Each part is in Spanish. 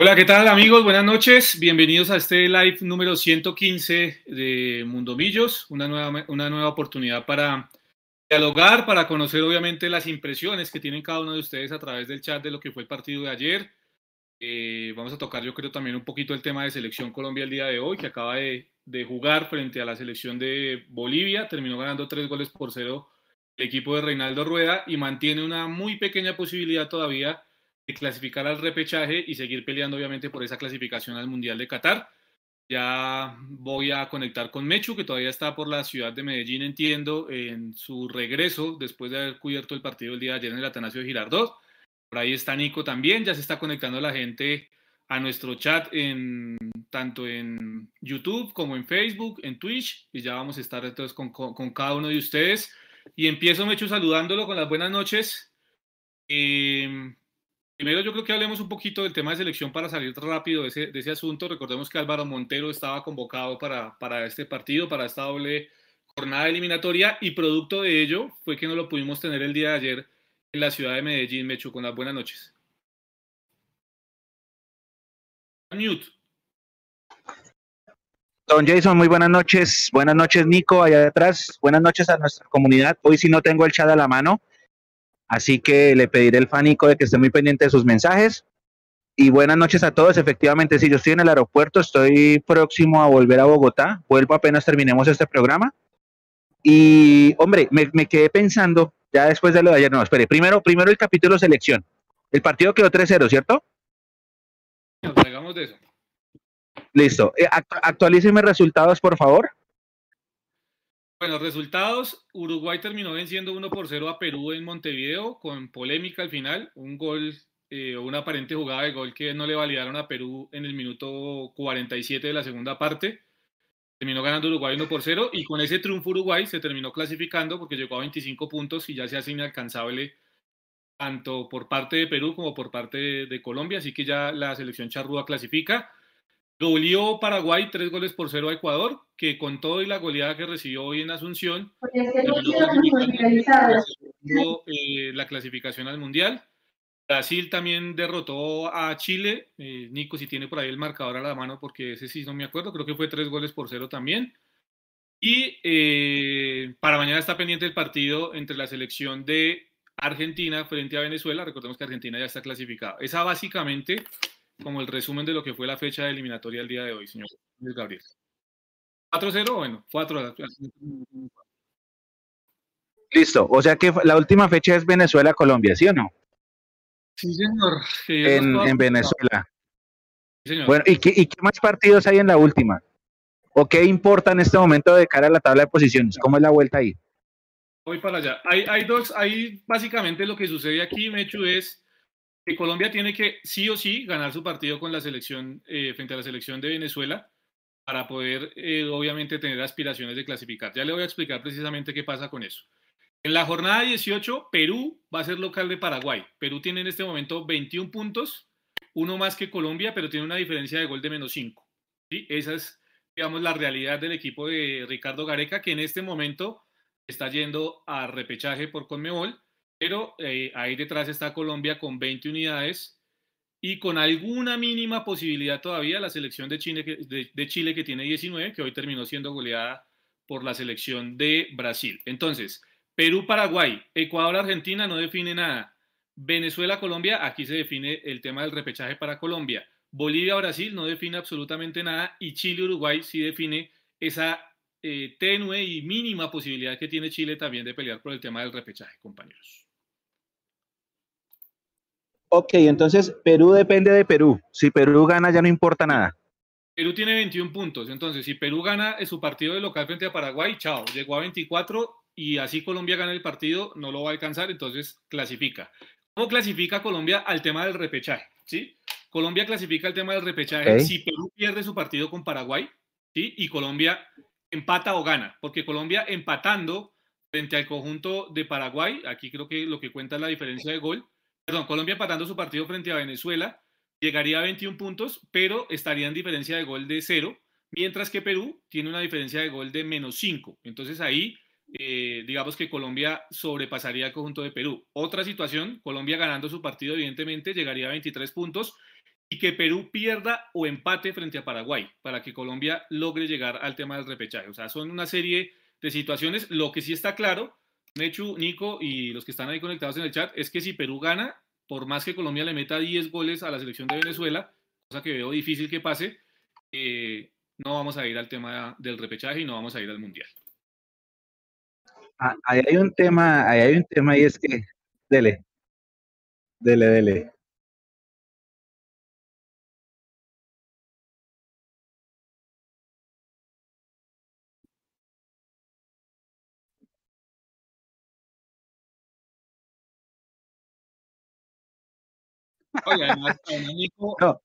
Hola, ¿qué tal amigos? Buenas noches. Bienvenidos a este live número 115 de Mundo Millos, una nueva, una nueva oportunidad para dialogar, para conocer obviamente las impresiones que tienen cada uno de ustedes a través del chat de lo que fue el partido de ayer. Eh, vamos a tocar yo creo también un poquito el tema de Selección Colombia el día de hoy, que acaba de, de jugar frente a la selección de Bolivia, terminó ganando tres goles por cero el equipo de Reinaldo Rueda y mantiene una muy pequeña posibilidad todavía clasificar al repechaje y seguir peleando obviamente por esa clasificación al Mundial de Qatar. Ya voy a conectar con Mechu, que todavía está por la ciudad de Medellín, entiendo, en su regreso después de haber cubierto el partido el día de ayer en el Atanasio de Girardot. Por ahí está Nico también, ya se está conectando la gente a nuestro chat en tanto en YouTube como en Facebook, en Twitch, y ya vamos a estar entonces con, con, cada uno de ustedes. Y empiezo, Mechu, saludándolo con las buenas noches. Eh, Primero yo creo que hablemos un poquito del tema de selección para salir rápido de ese, asunto. Recordemos que Álvaro Montero estaba convocado para, este partido, para esta doble jornada eliminatoria y producto de ello fue que no lo pudimos tener el día de ayer en la ciudad de Medellín. Mechu, con las buenas noches. Don Jason, muy buenas noches. Buenas noches, Nico, allá atrás. Buenas noches a nuestra comunidad. Hoy sí no tengo el chat a la mano, Así que le pediré al fanico de que esté muy pendiente de sus mensajes. Y buenas noches a todos. Efectivamente, si yo estoy en el aeropuerto, estoy próximo a volver a Bogotá. Vuelvo apenas terminemos este programa. Y, hombre, me, quedé pensando, ya después de lo de ayer, no, espere, primero, primero el capítulo selección. El partido quedó 3-0, ¿cierto? Nos de eso. Listo. Eh, actualíceme resultados, por favor. Bueno, resultados. Uruguay terminó venciendo 1 por 0 a Perú en Montevideo con polémica al final. Un gol, eh, una aparente jugada de gol que no le validaron a Perú en el minuto 47 de la segunda parte. Terminó ganando Uruguay 1 por 0 y con ese triunfo Uruguay se terminó clasificando porque llegó a 25 puntos y ya se hace inalcanzable tanto por parte de Perú como por parte de, de Colombia. Así que ya la selección charrúa clasifica. Goleó Paraguay tres goles por cero a Ecuador, que con todo y la goleada que recibió hoy en Asunción, eh, la clasificación al Mundial. Brasil también derrotó a Chile. Eh, Nico, si tiene por ahí el marcador a la mano, porque ese sí no me acuerdo, creo que fue tres goles por cero también. Y eh, para mañana está pendiente el partido entre la selección de Argentina frente a Venezuela. Recordemos que Argentina ya está clasificada. Esa básicamente como el resumen de lo que fue la fecha de eliminatoria el día de hoy, señor Gabriel. 4-0, bueno, 4 Listo, o sea que la última fecha es Venezuela-Colombia, ¿sí o no? Sí, señor. en, Venezuela. Sí, señor. Bueno, ¿y qué, ¿y qué más partidos hay en la última? ¿O qué importa en este momento de cara a la tabla de posiciones? ¿Cómo es la vuelta ahí? Voy para allá. Hay, hay dos, hay básicamente lo que sucede aquí, Mechu, es Colombia tiene que sí o sí ganar su partido con la selección eh, frente a la selección de Venezuela para poder eh, obviamente tener aspiraciones de clasificar. Ya le voy a explicar precisamente qué pasa con eso. En la jornada 18, Perú va a ser local de Paraguay. Perú tiene en este momento 21 puntos, uno más que Colombia, pero tiene una diferencia de gol de menos 5. ¿sí? Esa es, digamos, la realidad del equipo de Ricardo Gareca, que en este momento está yendo a repechaje por Conmebol pero eh, ahí detrás está Colombia con 20 unidades y con alguna mínima posibilidad todavía la selección de Chile, de, Chile que tiene 19, que hoy terminó siendo goleada por la selección de Brasil. Entonces, Perú-Paraguay, Ecuador-Argentina no define nada. Venezuela-Colombia, aquí se define el tema del repechaje para Colombia. Bolivia-Brasil no define absolutamente nada y Chile-Uruguay sí define esa eh, tenue y mínima posibilidad que tiene Chile también de pelear por el tema del repechaje, compañeros. Ok, entonces Perú depende de Perú. Si Perú gana ya no importa nada. Perú tiene 21 puntos, entonces si Perú gana en su partido de local frente a Paraguay, chao, llegó a 24 y así Colombia gana el partido, no lo va a alcanzar, entonces clasifica. ¿Cómo clasifica Colombia al tema del repechaje? ¿Sí? Colombia clasifica el tema del repechaje si Perú pierde su partido con Paraguay, ¿sí? Y Colombia empata o gana, porque Colombia empatando frente al conjunto de Paraguay, aquí creo que lo que cuenta es la diferencia de gol, perdón, Colombia empatando su partido frente a Venezuela, llegaría a 21 puntos, pero estaría en diferencia de gol de 0, mientras que Perú tiene una diferencia de gol de menos 5. Entonces ahí, eh, digamos que Colombia sobrepasaría al conjunto de Perú. Otra situación, Colombia ganando su partido, evidentemente, llegaría a 23 puntos y que Perú pierda o empate frente a Paraguay para que Colombia logre llegar al tema del repechaje. O sea, son una serie de situaciones. Lo que sí está claro, Nechu, Nico y los que están ahí conectados en el chat, es que si Perú gana, por más que Colombia le meta 10 goles a la selección de Venezuela, cosa que veo difícil que pase, eh, no vamos a ir al tema del repechaje y no vamos a ir al mundial. Ah, ahí hay un tema, ahí hay un tema y es que, dele, dele, dele. Oye, además, Nico, no.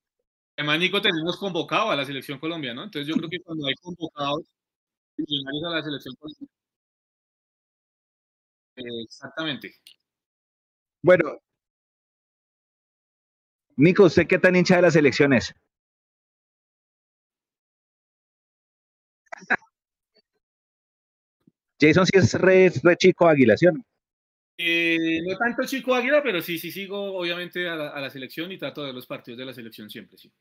además, Nico, tenemos convocado a la selección Colombia, ¿no? Entonces yo creo que cuando hay convocados a la selección Colombia. exactamente. Bueno, Nico, ¿usted qué tan hincha de las elecciones? Jason sí es re, re chico aguilación. Eh, no tanto Chico Águila, pero sí, sí sigo obviamente a la, selección y trato de ver los partidos de la selección siempre, sí.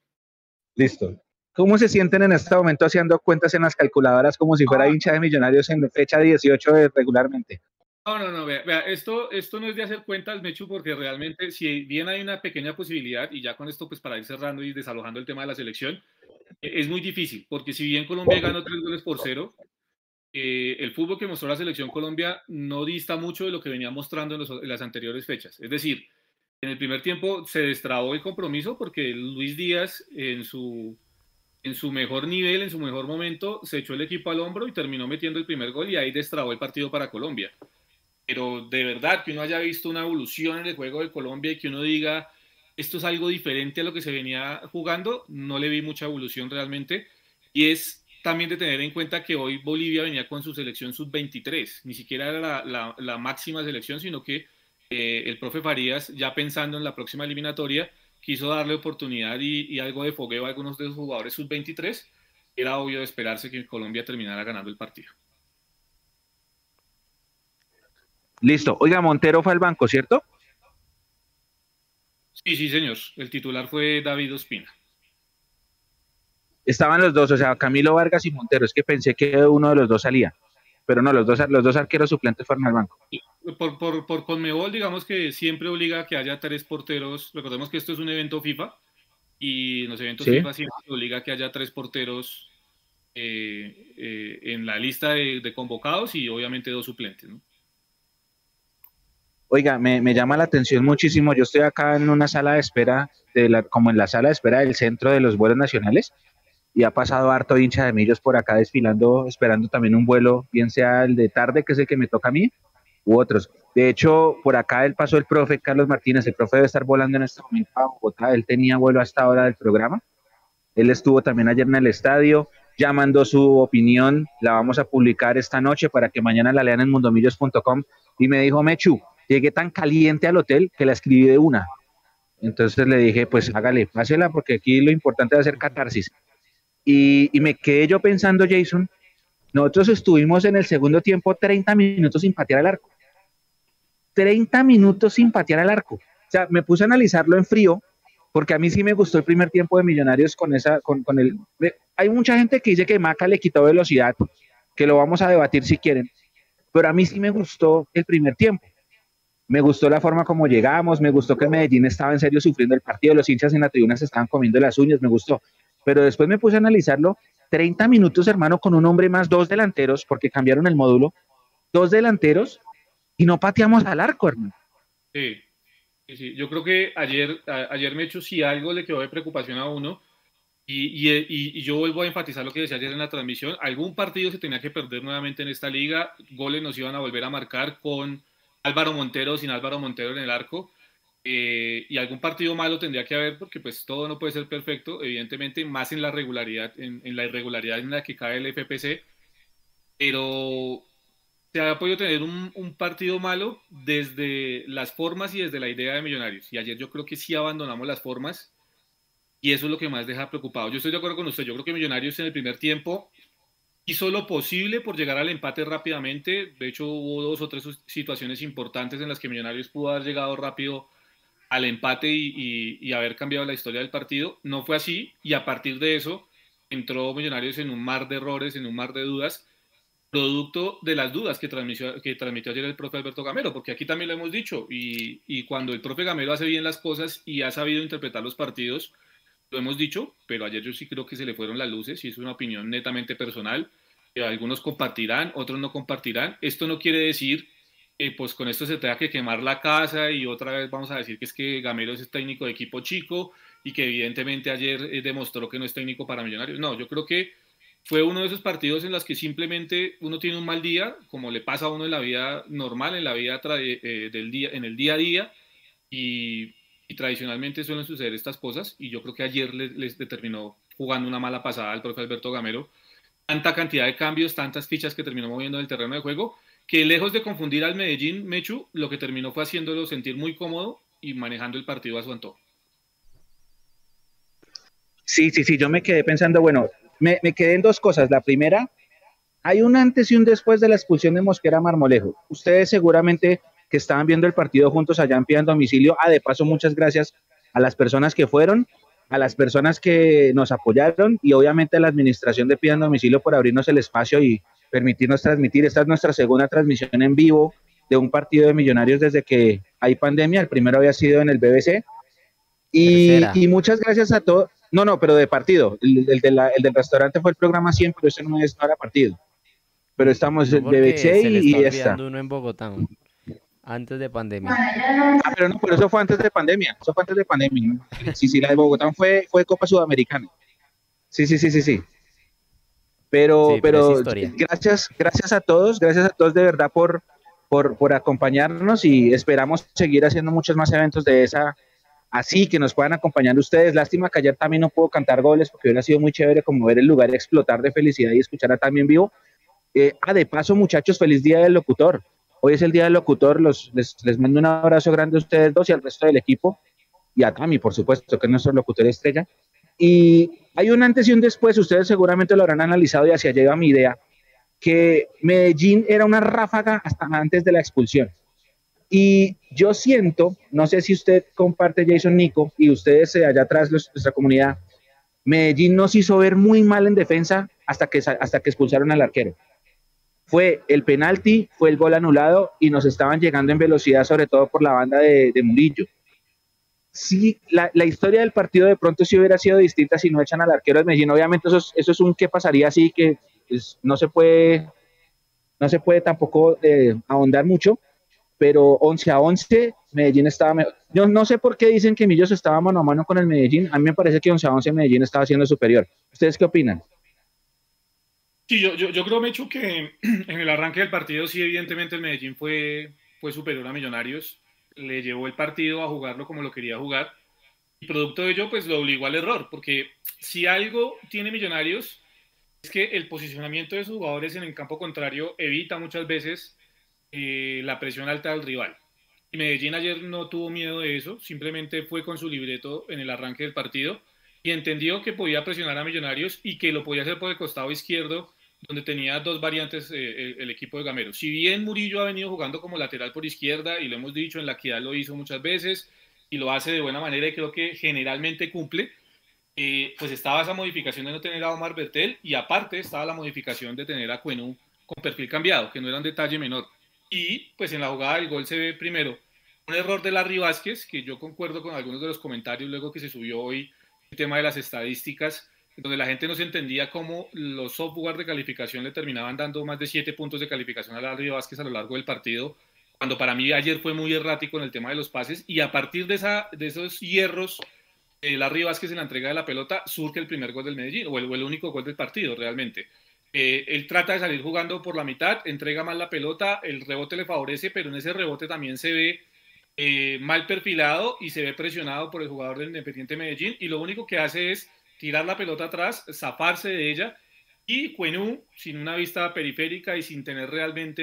Listo. ¿Cómo se sienten en este momento haciendo cuentas en las calculadoras como si fuera ah. hincha de millonarios en fecha 18 regularmente? No, no, no, vea, esto, esto no es de hacer cuentas, Mechu, porque realmente si bien hay una pequeña posibilidad, y ya con esto pues para ir cerrando y desalojando el tema de la selección, e, es muy difícil, porque si bien Colombia ganó tres goles por cero, eh, el fútbol que mostró la selección Colombia no dista mucho de lo que venía mostrando en, las anteriores fechas. Es decir, en el primer tiempo se destrabó el compromiso porque Luis Díaz en su, en su mejor nivel, en su mejor momento, se echó el equipo al hombro y terminó metiendo el primer gol y ahí destrabó el partido para Colombia. Pero de verdad que uno haya visto una evolución en el juego de Colombia y que uno diga esto es algo diferente a lo que se venía jugando, no le vi mucha evolución realmente. Y es también de tener en cuenta que hoy Bolivia venía con su selección sub-23, ni siquiera era la, máxima selección, sino que eh, el profe Farías, ya pensando en la próxima eliminatoria, quiso darle oportunidad y, algo de fogueo a algunos de los jugadores sub-23. Era obvio de esperarse que Colombia terminara ganando el partido. Listo. Oiga, Montero fue al banco, ¿cierto? Sí, sí, señor. El titular fue David Ospina. Estaban los dos, o sea, Camilo Vargas y Montero. Es que pensé que uno de los dos salía. Pero no, los dos, los dos arqueros suplentes fueron al banco. Por, por, por Conmebol, digamos que siempre obliga a que haya tres porteros. Recordemos que esto es un evento FIFA y en los eventos FIFA siempre obliga a que haya tres porteros eh, eh, en la lista de, convocados y obviamente dos suplentes. Oiga, me, me, llama la atención muchísimo. Yo estoy acá en una sala de espera, de la, como en la sala de espera del centro de los vuelos nacionales, y ha pasado harto hincha de millos por acá desfilando, esperando también un vuelo, bien sea el de tarde, que es el que me toca a mí, u otros. De hecho, por acá él pasó el profe Carlos Martínez, el profe debe estar volando en este momento a Bogotá, él tenía vuelo hasta ahora del programa. Él estuvo también ayer en el estadio, ya mandó su opinión, la vamos a publicar esta noche para que mañana la lean en mundomillos.com y me dijo, Mechu, llegué tan caliente al hotel que la escribí de una. Entonces le dije, pues hágale, pásela porque aquí lo importante es hacer catarsis. Y, me quedé yo pensando, Jason, nosotros estuvimos en el segundo tiempo 30 minutos sin patear al arco. 30 minutos sin patear al arco. O sea, me puse a analizarlo en frío, porque a mí sí me gustó el primer tiempo de Millonarios con esa, con, con el... Hay mucha gente que dice que Maca le quitó velocidad, que lo vamos a debatir si quieren, pero a mí sí me gustó el primer tiempo. Me gustó la forma como llegamos, me gustó que Medellín estaba en serio sufriendo el partido, los hinchas en la tribuna se estaban comiendo las uñas, me gustó. Pero después me puse a analizarlo, 30 minutos, hermano, con un hombre más, dos delanteros, porque cambiaron el módulo, dos delanteros, y no pateamos al arco, hermano. Sí, sí, yo creo que ayer, ayer me hecho si algo le quedó de preocupación a uno, y, y, y, yo vuelvo a enfatizar lo que decía ayer en la transmisión, algún partido se tenía que perder nuevamente en esta liga, goles nos iban a volver a marcar con Álvaro Montero, sin Álvaro Montero en el arco, eh, y algún partido malo tendría que haber porque pues todo no puede ser perfecto, evidentemente más en la regularidad, en, la irregularidad en la que cae el FPC, pero se ha podido tener un, un, partido malo desde las formas y desde la idea de Millonarios. Y ayer yo creo que sí abandonamos las formas y eso es lo que más deja preocupado. Yo estoy de acuerdo con usted, yo creo que Millonarios en el primer tiempo hizo lo posible por llegar al empate rápidamente. De hecho hubo dos o tres situaciones importantes en las que Millonarios pudo haber llegado rápido al empate y, haber cambiado la historia del partido. No fue así y a partir de eso entró Millonarios en un mar de errores, en un mar de dudas, producto de las dudas que transmitió, que transmitió ayer el profe Alberto Gamero, porque aquí también lo hemos dicho, y, y cuando el profe Gamero hace bien las cosas y ha sabido interpretar los partidos, lo hemos dicho, pero ayer yo sí creo que se le fueron las luces y es una opinión netamente personal. Que algunos compartirán, otros no compartirán. Esto no quiere decir pues con esto se tenga que quemar la casa y otra vez vamos a decir que es que Gamero es técnico de equipo chico y que evidentemente ayer eh, demostró que no es técnico para Millonarios. No, yo creo que fue uno de esos partidos en los que simplemente uno tiene un mal día, como le pasa a uno en la vida normal, en la vida eh, eh, del día, en el día a día, y, tradicionalmente suelen suceder estas cosas, y yo creo que ayer les, les determinó jugando una mala pasada al profe Alberto Gamero, tanta cantidad de cambios, tantas fichas que terminó moviendo en el terreno de juego, que lejos de confundir al Medellín, Mechu, lo que terminó fue haciéndolo sentir muy cómodo y manejando el partido a su antojo. Sí, sí, sí, yo me quedé pensando, bueno, me, quedé en dos cosas. La primera, hay un antes y un después de la expulsión de Mosquera Marmolejo. Ustedes seguramente que estaban viendo el partido juntos allá en Pía Domicilio. Ah, de paso, muchas gracias a las personas que fueron, a las personas que nos apoyaron y obviamente a la administración de Pía Domicilio por abrirnos el espacio y permitirnos transmitir. Esta es nuestra segunda transmisión en vivo de un partido de millonarios desde que hay pandemia. El primero había sido en el BBC. Y, muchas gracias a todos. No, no, pero de partido. El, del restaurante fue el programa 100, pero ese no es para partido. Pero estamos en BBC y, y está. uno en Bogotá, antes de pandemia. Ah, pero no, pero eso fue antes de pandemia. Eso fue antes de pandemia. Sí, sí, la de Bogotá fue, fue Copa Sudamericana. Sí, sí, sí, sí, sí. Pero, pero, gracias, gracias a todos, gracias a todos de verdad por, por, por, acompañarnos y esperamos seguir haciendo muchos más eventos de esa, así que nos puedan acompañar ustedes. Lástima que ayer también no puedo cantar goles porque hubiera sido muy chévere como ver el lugar explotar de felicidad y escuchar a también vivo. Eh, ah, de paso, muchachos, feliz día del locutor. Hoy es el día del locutor, los, les, les mando un abrazo grande a ustedes dos y al resto del equipo y a Tami, por supuesto, que es nuestro locutor estrella. Y hay un antes y un después, ustedes seguramente lo habrán analizado y hacia llega mi idea, que Medellín era una ráfaga hasta antes de la expulsión. Y yo siento, no sé si usted comparte Jason Nico y ustedes eh, allá atrás, nuestra comunidad, Medellín nos hizo ver muy mal en defensa hasta que, hasta que expulsaron al arquero. Fue el penalti, fue el gol anulado y nos estaban llegando en velocidad, sobre todo por la banda de, de Murillo sí, la, historia del partido de pronto sí hubiera sido distinta si no echan al arquero de Medellín. Obviamente eso es, eso es un que pasaría así que pues, no se puede no se puede tampoco eh, ahondar mucho, pero 11 a 11 Medellín estaba mejor. Yo no sé por qué dicen que Millos estaba mano a mano con el Medellín. A mí me parece que 11 a 11 Medellín estaba siendo superior. ¿Ustedes qué opinan? Sí, yo, yo, yo creo, Mecho, que en el arranque del partido sí, evidentemente el Medellín fue, fue superior a Millonarios le llevó el partido a jugarlo como lo quería jugar. Y producto de ello, pues lo obligó al error, porque si algo tiene Millonarios es que el posicionamiento de sus jugadores en el campo contrario evita muchas veces eh, la presión alta del rival. Y Medellín ayer no tuvo miedo de eso, simplemente fue con su libreto en el arranque del partido y entendió que podía presionar a Millonarios y que lo podía hacer por el costado izquierdo donde tenía dos variantes eh, el, equipo de Gamero. Si bien Murillo ha venido jugando como lateral por izquierda, y lo hemos dicho, en la equidad lo hizo muchas veces, y lo hace de buena manera y creo que generalmente cumple, eh, pues estaba esa modificación de no tener a Omar Bertel, y aparte estaba la modificación de tener a Cuenú con perfil cambiado, que no era un detalle menor. Y pues en la jugada del gol se ve primero un error de Larry Vázquez, que yo concuerdo con algunos de los comentarios luego que se subió hoy el tema de las estadísticas, donde la gente no se entendía cómo los software de calificación le terminaban dando más de siete puntos de calificación a Larry Vázquez a lo largo del partido, cuando para mí ayer fue muy errático en el tema de los pases, y a partir de, esa, de esos hierros, eh, Larry Vázquez en la entrega de la pelota surge el primer gol del Medellín, o el, único gol del partido realmente. Eh, él trata de salir jugando por la mitad, entrega mal la pelota, el rebote le favorece, pero en ese rebote también se ve eh, mal perfilado y se ve presionado por el jugador del Independiente Medellín, y lo único que hace es tirar la pelota atrás, zafarse de ella y Cuenú, sin una vista periférica y sin tener realmente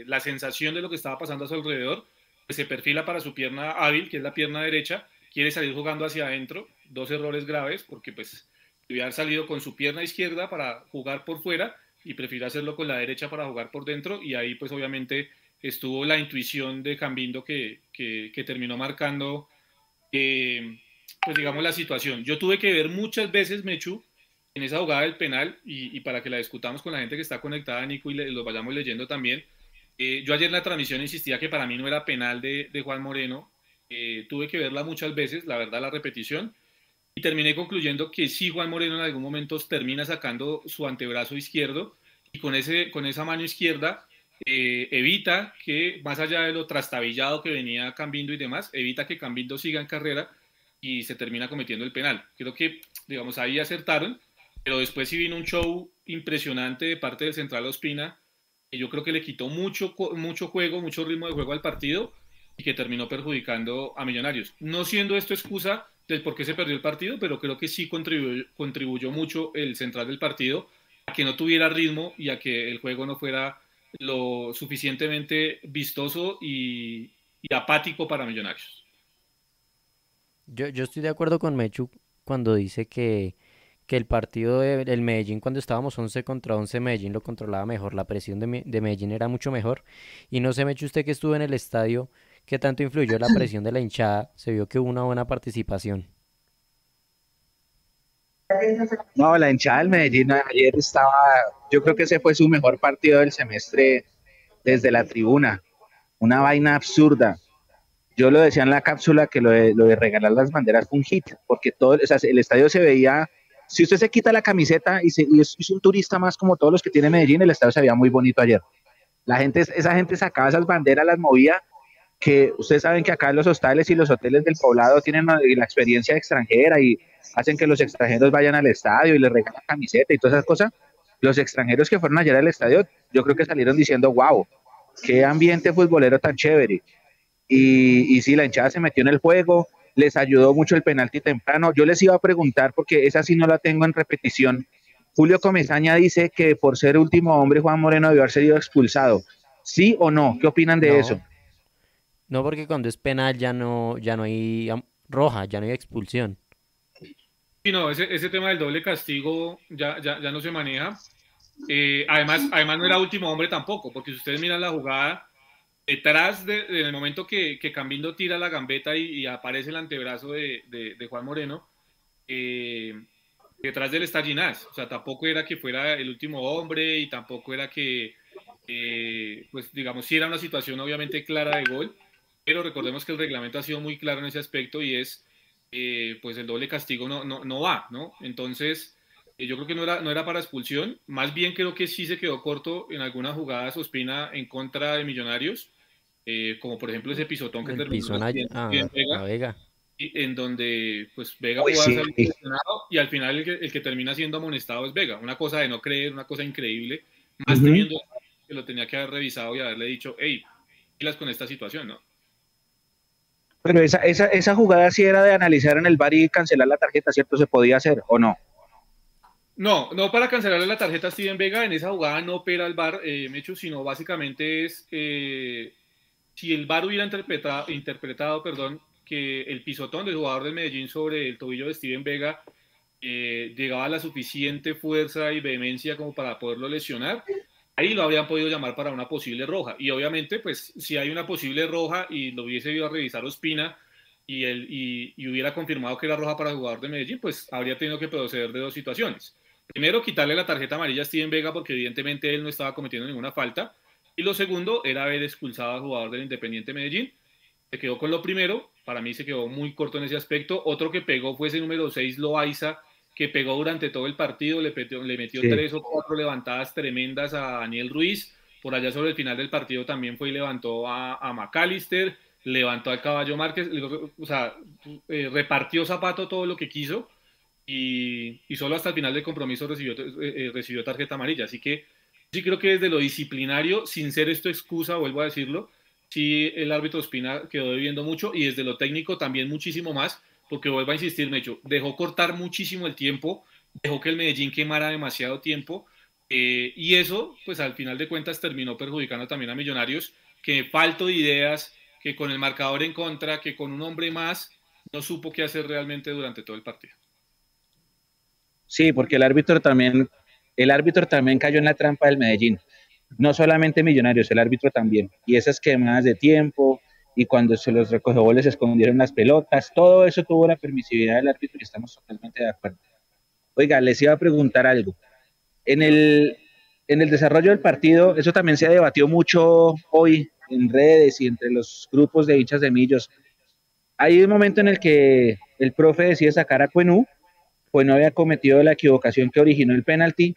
eh, la sensación de lo que estaba pasando a su alrededor, pues se perfila para su pierna hábil, que es la pierna derecha, quiere salir jugando hacia adentro, dos errores graves, porque pues debía haber salido con su pierna izquierda para jugar por fuera y prefiere hacerlo con la derecha para jugar por dentro y ahí pues obviamente estuvo la intuición de Cambindo que, que, que terminó marcando eh, pues digamos la situación. Yo tuve que ver muchas veces, Mechu, en esa jugada del penal, y, para que la discutamos con la gente que está conectada, Nico, y lo vayamos leyendo también. Eh, yo ayer en la transmisión insistía que para mí no era penal de, Juan Moreno. Eh, tuve que verla muchas veces, la verdad, la repetición. Y terminé concluyendo que sí, Juan Moreno en algún momento termina sacando su antebrazo izquierdo y con, ese, con esa mano izquierda eh, evita que, más allá de lo trastabillado que venía Cambindo y demás, evita que Cambindo siga en carrera y se termina cometiendo el penal. Creo que, digamos, ahí acertaron, pero después sí vino un show impresionante de parte del Central Ospina, que yo creo que le quitó mucho, mucho juego, mucho ritmo de juego al partido y que terminó perjudicando a Millonarios. No siendo esto excusa del por qué se perdió el partido, pero creo que sí contribuyó, contribuyó mucho el central del partido a que no tuviera ritmo y a que el juego no fuera lo suficientemente vistoso y, apático para Millonarios. Yo, yo, estoy de acuerdo con Mechu cuando dice que, que el partido del Medellín, cuando estábamos 11 contra 11, Medellín lo controlaba mejor, la presión de, de Medellín era mucho mejor. Y no sé, Mechu, usted que estuvo en el estadio, ¿Qué tanto influyó la presión de la hinchada? Se vio que hubo una buena participación. No, la hinchada del Medellín ayer estaba, yo creo que ese fue su mejor partido del semestre desde la tribuna. Una vaina absurda. Yo lo decía en la cápsula que lo de, regalar las banderas fue un hit, porque todo, el estadio se veía, si usted se quita la camiseta y, es, un turista más como todos los que tiene Medellín, el estadio se veía muy bonito ayer. La gente, esa gente sacaba esas banderas, las movía que ustedes saben que acá los hostales y los hoteles del poblado tienen la experiencia extranjera y hacen que los extranjeros vayan al estadio y les regalan camiseta y todas esas cosas. Los extranjeros que fueron ayer al estadio, yo creo que salieron diciendo, wow, qué ambiente futbolero tan chévere. Y, y sí, la hinchada se metió en el juego, les ayudó mucho el penalti temprano. Yo les iba a preguntar, porque esa sí no la tengo en repetición. Julio Comesaña dice que por ser último hombre, Juan Moreno debió haber sido expulsado. ¿Sí o no? ¿Qué opinan de eso? No, porque cuando es penal ya no, ya no hay roja, ya no hay expulsión. Sí, no, ese, ese tema del doble castigo ya, ya, ya no se maneja. Eh, además, además no era último hombre tampoco, porque si ustedes miran la jugada, detrás de, del momento que, que Cambindo tira la gambeta y, aparece el antebrazo de, de, Juan Moreno, eh, detrás del está Ginás. O sea, tampoco era que fuera el último hombre y tampoco era que, eh, pues digamos, si era una situación obviamente clara de gol, pero recordemos que el reglamento ha sido muy claro en ese aspecto y es, eh, pues el doble castigo no, no, no va, ¿no? Entonces, eh, yo creo que no era, no era para expulsión, más bien creo que sí se quedó corto en algunas jugadas Ospina en contra de Millonarios, eh, como por ejemplo ese pisotón que terminó ah, Vega, Y en donde pues Vega pudo haber y al final el que, el que, termina siendo amonestado es Vega, una cosa de no creer, una cosa increíble, más teniendo que lo tenía que haber revisado y haberle dicho, hey, pilas con esta situación, ¿no? Pero esa, esa, esa jugada sí era de analizar en el bar y cancelar la tarjeta, ¿cierto? ¿Se podía hacer o no? No, no para cancelarle la tarjeta a Steven Vega, en esa jugada no opera el bar, eh, Mecho, sino básicamente es eh, si el bar hubiera interpretado, interpretado perdón, que el pisotón del jugador del Medellín sobre el tobillo de Steven Vega eh, llegaba a la suficiente fuerza y vehemencia como para poderlo lesionar, ahí lo habrían podido llamar para una posible roja. Y obviamente, pues si hay una posible roja y lo hubiese ido a revisar Ospina y, él, y, hubiera confirmado que era roja para el jugador de Medellín, pues habría tenido que proceder de dos situaciones. Primero, quitarle la tarjeta amarilla a Steven Vega porque evidentemente él no estaba cometiendo ninguna falta. Y lo segundo era haber expulsado al jugador del Independiente Medellín. Se quedó con lo primero, para mí se quedó muy corto en ese aspecto. Otro que pegó fue ese número 6, Loaiza, que pegó durante todo el partido, le, le metió tres o cuatro levantadas tremendas a Daniel Ruiz. Por allá sobre el final del partido también fue y levantó a, a McAllister, levantó al Caballo Márquez, o sea, eh, repartió zapato todo lo que quiso y, y, solo hasta el final del compromiso recibió, eh, eh, recibió tarjeta amarilla. Así que sí creo que desde lo disciplinario, sin ser esto excusa, vuelvo a decirlo, sí el árbitro Espina quedó debiendo mucho y desde lo técnico también muchísimo más porque vuelvo a insistir, Mecho, dejó cortar muchísimo el tiempo, dejó que el Medellín quemara demasiado tiempo, eh, y eso, pues al final de cuentas, terminó perjudicando también a Millonarios, que falto de ideas, que con el marcador en contra, que con un hombre más, no supo qué hacer realmente durante todo el partido. Sí, porque el árbitro también, el árbitro también cayó en la trampa del Medellín. No solamente Millonarios, el árbitro también. Y esas quemadas de tiempo, y cuando se los recogió les escondieron las pelotas, todo eso tuvo la permisividad del árbitro y estamos totalmente de acuerdo. Oiga, les iba a preguntar algo. En el, en el desarrollo del partido, eso también se ha debatido mucho hoy en redes y entre los grupos de hinchas de Millos. Hay un momento en el que el profe decide sacar a Cuenú, pues no había cometido la equivocación que originó el penalti,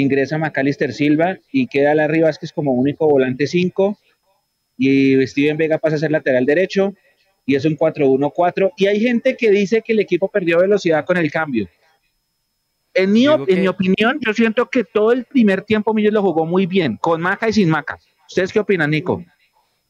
ingresa Macalister Silva y queda Larry Vázquez como único volante 5 y Steven Vega pasa a ser lateral derecho y es un 4-1-4 y hay gente que dice que el equipo perdió velocidad con el cambio. En mi, en mi opinión, yo siento que todo el primer tiempo Millos lo jugó muy bien, con Maca y sin Maca. ¿Ustedes qué opinan, Nico?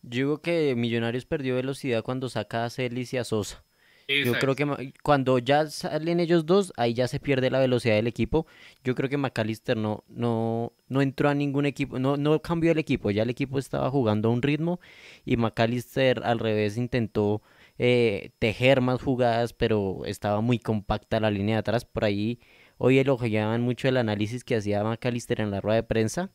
Yo digo que Millonarios perdió velocidad cuando saca a Celis y a Sosa. Yo creo que cuando ya salen ellos dos, ahí ya se pierde la velocidad del equipo. Yo creo que McAllister no, no, no entró a ningún equipo, no, no cambió el equipo, ya el equipo estaba jugando a un ritmo y McAllister al revés intentó eh, tejer más jugadas, pero estaba muy compacta la línea de atrás. Por ahí hoy elogiaban mucho el análisis que hacía McAllister en la rueda de prensa,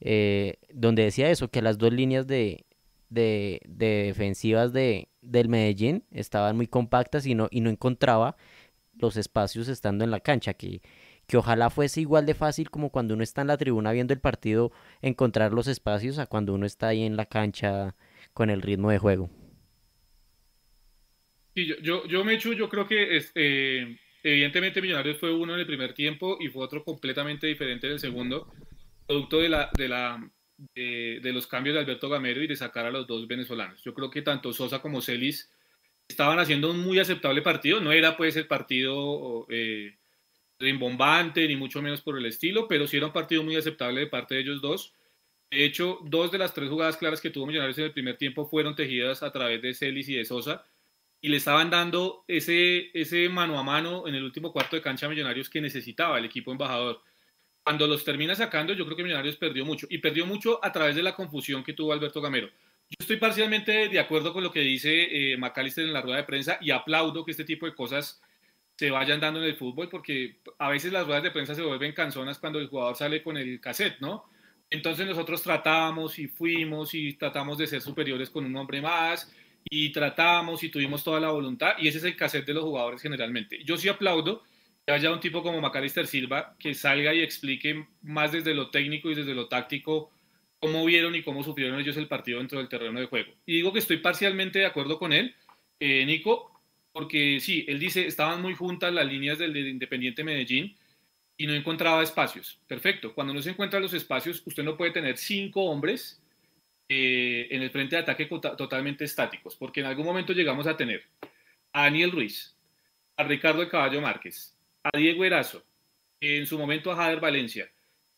eh, donde decía eso, que las dos líneas de, de, defensivas de, del Medellín estaban muy compactas y no, y no encontraba los espacios estando en la cancha, que, que ojalá fuese igual de fácil como cuando uno está en la tribuna viendo el partido, encontrar los espacios a cuando uno está ahí en la cancha con el ritmo de juego. Sí, yo, yo, yo Mechu, yo creo que este, evidentemente Millonarios fue uno en el primer tiempo y fue otro completamente diferente en el segundo, producto de la, de la, de, los cambios de Alberto Gamero y de sacar a los dos venezolanos. Yo creo que tanto Sosa como Celis estaban haciendo un muy aceptable partido. No era pues el partido eh, rimbombante, ni mucho menos por el estilo, pero sí era un partido muy aceptable de parte de ellos dos. De hecho, dos de las tres jugadas claras que tuvo Millonarios en el primer tiempo fueron tejidas a través de Celis y de Sosa y le estaban dando ese, ese mano a mano en el último cuarto de cancha a Millonarios que necesitaba el equipo embajador cuando los termina sacando, yo creo que Millonarios perdió mucho. Y perdió mucho a través de la confusión que tuvo Alberto Gamero. Yo estoy parcialmente de acuerdo con lo que dice eh, McAllister en la rueda de prensa y aplaudo que este tipo de cosas se vayan dando en el fútbol porque a veces las ruedas de prensa se vuelven canzonas cuando el jugador sale con el cassette, ¿no? Entonces nosotros tratamos y fuimos y tratamos de ser superiores con un hombre más y tratamos y tuvimos toda la voluntad y ese es el cassette de los jugadores generalmente. Yo sí aplaudo haya un tipo como Macalister Silva que salga y explique más desde lo técnico y desde lo táctico cómo vieron y cómo sufrieron ellos el partido dentro del terreno de juego. Y digo que estoy parcialmente de acuerdo con él, eh, Nico, porque sí, él dice, estaban muy juntas las líneas del Independiente Medellín y no encontraba espacios. Perfecto, cuando no se encuentran los espacios, usted no puede tener cinco hombres eh, en el frente de ataque totalmente estáticos, porque en algún momento llegamos a tener a Daniel Ruiz, a Ricardo de Caballo Márquez, a Diego Erazo, en su momento a Jader Valencia.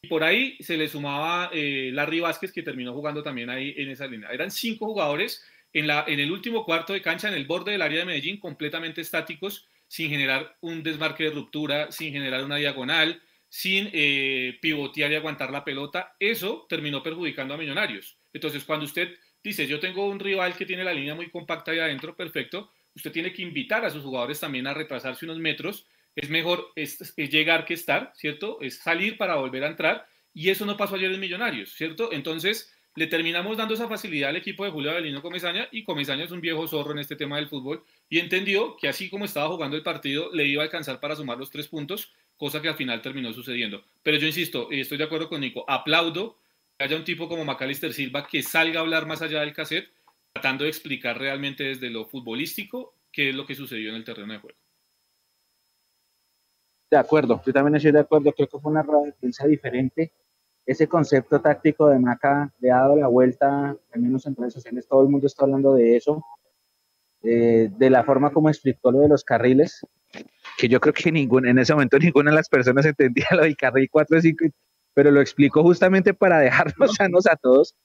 Y por ahí se le sumaba eh, Larry Vázquez, que terminó jugando también ahí en esa línea. Eran cinco jugadores en, la, en el último cuarto de cancha, en el borde del área de Medellín, completamente estáticos, sin generar un desmarque de ruptura, sin generar una diagonal, sin eh, pivotear y aguantar la pelota. Eso terminó perjudicando a Millonarios. Entonces, cuando usted dice, yo tengo un rival que tiene la línea muy compacta ahí adentro, perfecto, usted tiene que invitar a sus jugadores también a retrasarse unos metros es mejor es, llegar que estar, ¿cierto? Es salir para volver a entrar y eso no pasó ayer en Millonarios, ¿cierto? Entonces le terminamos dando esa facilidad al equipo de Julio Avelino Comesaña y Comesaña es un viejo zorro en este tema del fútbol y entendió que así como estaba jugando el partido le iba a alcanzar para sumar los tres puntos, cosa que al final terminó sucediendo. Pero yo insisto, y estoy de acuerdo con Nico, aplaudo que haya un tipo como Macalister Silva que salga a hablar más allá del cassette, tratando de explicar realmente desde lo futbolístico qué es lo que sucedió en el terreno de juego. De acuerdo, yo también estoy de acuerdo, creo que fue una rueda de prensa diferente. Ese concepto táctico de Maca le ha dado la vuelta, al menos en redes sociales, todo el mundo está hablando de eso, eh, de la forma como explicó lo de los carriles, que yo creo que ningún, en ese momento ninguna de las personas entendía lo del carril 4 5, pero lo explicó justamente para dejarnos sanos a todos.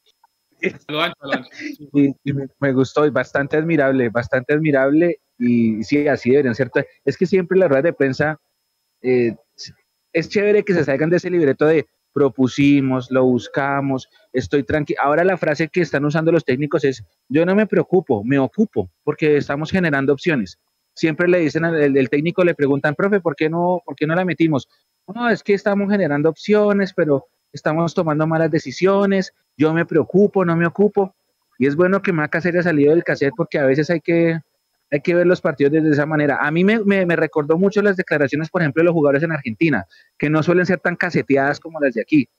y, me, me, gustó y bastante admirable, bastante admirable y sí, así deberían ser. Es que siempre las ruedas de prensa eh, es chévere que se salgan de ese libreto de propusimos, lo buscamos, estoy tranquilo. Ahora la frase que están usando los técnicos es, yo no me preocupo, me ocupo, porque estamos generando opciones. Siempre le dicen al técnico, le preguntan, profe, ¿por qué, no, ¿por qué no la metimos? No, es que estamos generando opciones, pero estamos tomando malas decisiones, yo me preocupo, no me ocupo. Y es bueno que Maca se haya salido del cassette porque a veces hay que, hay que ver los partidos de esa manera. A mí me, me, recordó mucho las declaraciones, por ejemplo, de los jugadores en Argentina, que no suelen ser tan caseteadas como las de aquí,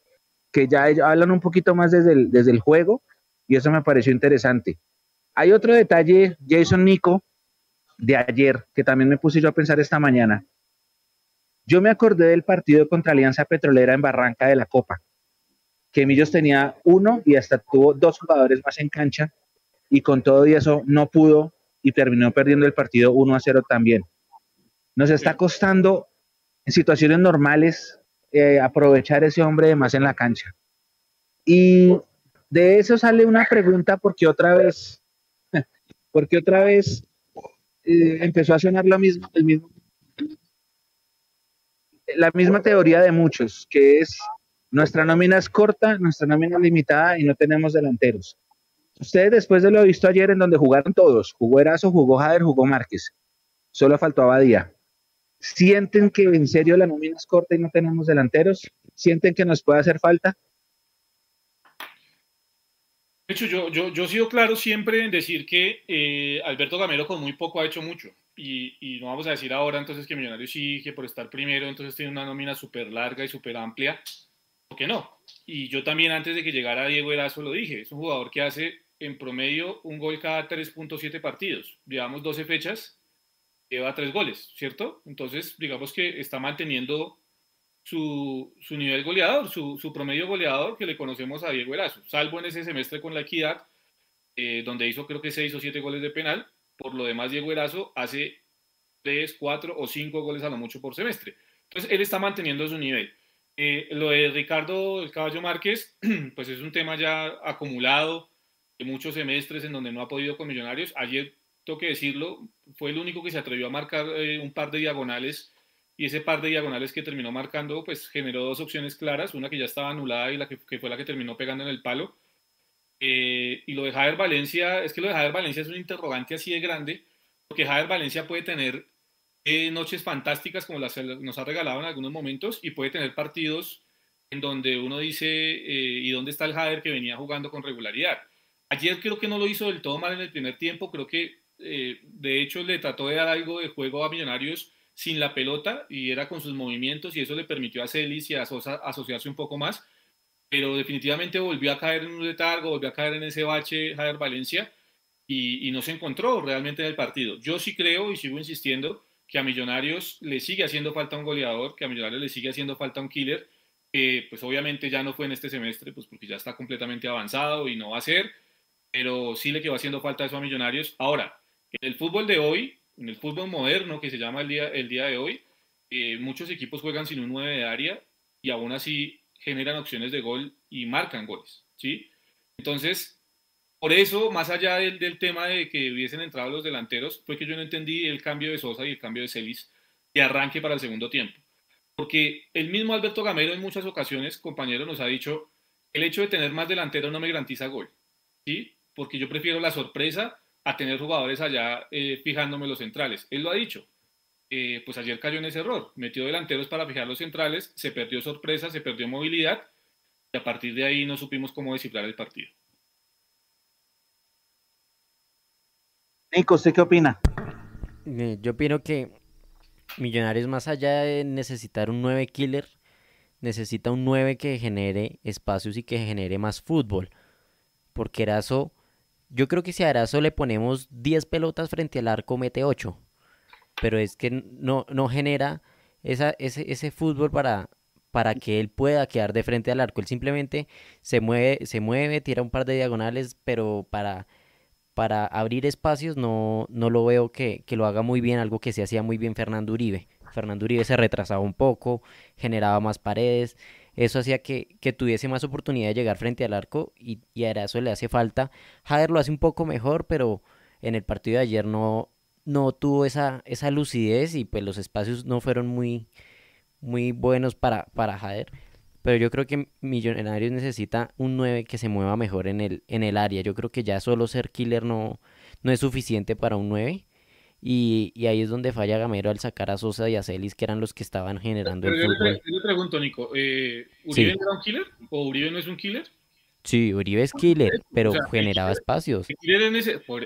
que ya hablan un poquito más desde el, desde el juego y eso me pareció interesante. Hay otro detalle, Jason Nico, de ayer, que también me puse yo a pensar esta mañana. Yo me acordé del partido contra Alianza Petrolera en Barranca de la Copa, que Millos tenía uno y hasta tuvo dos jugadores más en cancha y con todo y eso no pudo y terminó perdiendo el partido 1 a 0 también. Nos está costando en situaciones normales eh, aprovechar ese hombre de más en la cancha. Y de eso sale una pregunta porque otra vez, porque otra vez eh, empezó a sonar lo mismo, el mismo, la misma teoría de muchos, que es nuestra nómina es corta, nuestra nómina es limitada y no tenemos delanteros. Ustedes después de lo visto ayer en donde jugaron todos, jugó Erazo, jugó Jader, jugó Márquez, solo faltó Abadía. ¿Sienten que en serio la nómina es corta y no tenemos delanteros? ¿Sienten que nos puede hacer falta? De hecho, yo, yo, yo he sido claro siempre en decir que eh, Alberto Gamero con muy poco ha hecho mucho. Y, y, no vamos a decir ahora entonces que Millonarios sí, que por estar primero entonces tiene una nómina súper larga y súper amplia. ¿Por qué no? Y yo también antes de que llegara Diego Erazo lo dije, es un jugador que hace en promedio un gol cada 3.7 partidos. Llevamos 12 fechas, lleva 3 goles, ¿cierto? Entonces, digamos que está manteniendo su, su nivel goleador, su, su, promedio goleador que le conocemos a Diego Erazo, salvo en ese semestre con la Equidad, eh, donde hizo creo que 6 o 7 goles de penal. Por lo demás, Diego Erazo hace 3, 4 o 5 goles a lo mucho por semestre. Entonces, él está manteniendo su nivel. Eh, lo de Ricardo el Caballo Márquez, pues es un tema ya acumulado muchos semestres en donde no ha podido con Millonarios. Ayer, tengo que decirlo, fue el único que se atrevió a marcar eh, un par de diagonales y ese par de diagonales que terminó marcando, pues generó dos opciones claras, una que ya estaba anulada y la que, fue la que terminó pegando en el palo. Eh, y lo de Javier Valencia, es que lo de Javier Valencia es un interrogante así de grande, porque Javier Valencia puede tener eh, noches fantásticas como las nos ha regalado en algunos momentos y puede tener partidos en donde uno dice, eh, ¿y dónde está el Javier que venía jugando con regularidad? Ayer creo que no lo hizo del todo mal en el primer tiempo, creo que de hecho le trató de dar algo de juego a Millonarios sin la pelota y era con sus movimientos y eso le permitió a Celis y a Sosa asociarse un poco más, pero definitivamente volvió a caer en un letargo, volvió a caer en ese bache Javier Valencia y, no se encontró realmente en el partido. Yo sí creo y sigo insistiendo que a Millonarios le sigue haciendo falta un goleador, que a Millonarios le sigue haciendo falta un killer, que pues obviamente ya no fue en este semestre, pues porque ya está completamente avanzado y no va a ser, pero sí le quedó haciendo falta eso a Millonarios. Ahora, en el fútbol de hoy, en el fútbol moderno que se llama el día, el día de hoy, eh, muchos equipos juegan sin un 9 de área y aún así generan opciones de gol y marcan goles, ¿sí? Entonces, por eso, más allá del, del, tema de que hubiesen entrado los delanteros, fue que yo no entendí el cambio de Sosa y el cambio de Celis de arranque para el segundo tiempo. Porque el mismo Alberto Gamero en muchas ocasiones, compañero, nos ha dicho, el hecho de tener más delanteros no me garantiza gol, ¿sí? Porque yo prefiero la sorpresa a tener jugadores allá eh, fijándome los centrales. Él lo ha dicho. Eh, pues ayer cayó en ese error. Metió delanteros para fijar los centrales, se perdió sorpresa, se perdió movilidad y a partir de ahí no supimos cómo descifrar el partido. Nico, ¿usted qué opina? Eh, yo opino que Millonarios, más allá de necesitar un 9 killer, necesita un 9 que genere espacios y que genere más fútbol. Porque Erazo yo creo que si a Arazo le ponemos 10 pelotas frente al arco, mete 8. Pero es que no, no genera esa, ese, ese fútbol para, para que él pueda quedar de frente al arco. Él simplemente se mueve, se mueve, tira un par de diagonales, pero para, para abrir espacios no, no lo veo que, que, lo haga muy bien, algo que se hacía muy bien Fernando Uribe. Fernando Uribe se retrasaba un poco, generaba más paredes, eso hacía que, tuviese más oportunidad de llegar frente al arco y, y a eso le hace falta. Jader lo hace un poco mejor, pero en el partido de ayer no, no tuvo esa, esa lucidez y pues los espacios no fueron muy, muy buenos para, para Jader. Pero yo creo que Millonarios necesita un 9 que se mueva mejor en el, en el área. Yo creo que ya solo ser killer no, no es suficiente para un 9. Y, ahí es donde falla Gamero al sacar a Sosa y a Celis, que eran los que estaban generando el fútbol. Yo le pregunto, Nico, eh, ¿Uribe era un killer? ¿O Uribe no es un killer? Sí, Uribe es killer, pero generaba espacios.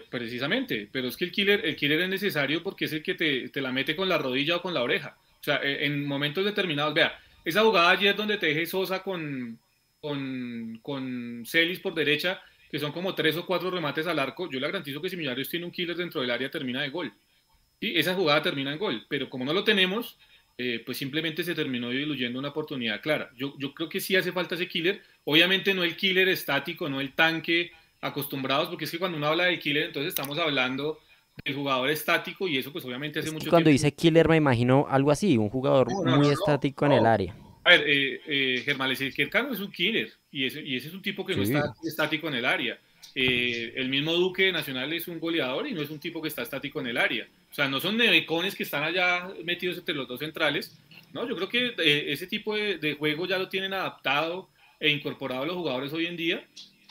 precisamente, pero es que el killer, el killer es necesario porque es el que te, te, la mete con la rodilla o con la oreja. O sea, e, en momentos determinados, vea, esa jugada ayer donde te deje Sosa con, con, con Celis por derecha, que son como tres o cuatro remates al arco, yo le garantizo que si Millonarios tiene un killer dentro del área termina de gol. Y esa jugada termina en gol, pero como no lo tenemos, eh, pues simplemente se terminó diluyendo una oportunidad clara. Yo, yo creo que sí hace falta ese killer, obviamente no el killer estático, no el tanque acostumbrados, porque es que cuando uno habla de killer, entonces estamos hablando del jugador estático y eso pues obviamente hace mucho Cuando dice killer me imagino algo así, un jugador muy estático en el área. A ver, eh, eh, Germán es un killer y ese, y ese es un tipo que no está estático en el área. Eh, el mismo Duque Nacional es un goleador y no es un tipo que está estático en el área. O sea, no son nevecones que están allá metidos entre los dos centrales. No, yo creo que eh, ese tipo de, juego ya lo tienen adaptado e incorporado los jugadores hoy en día,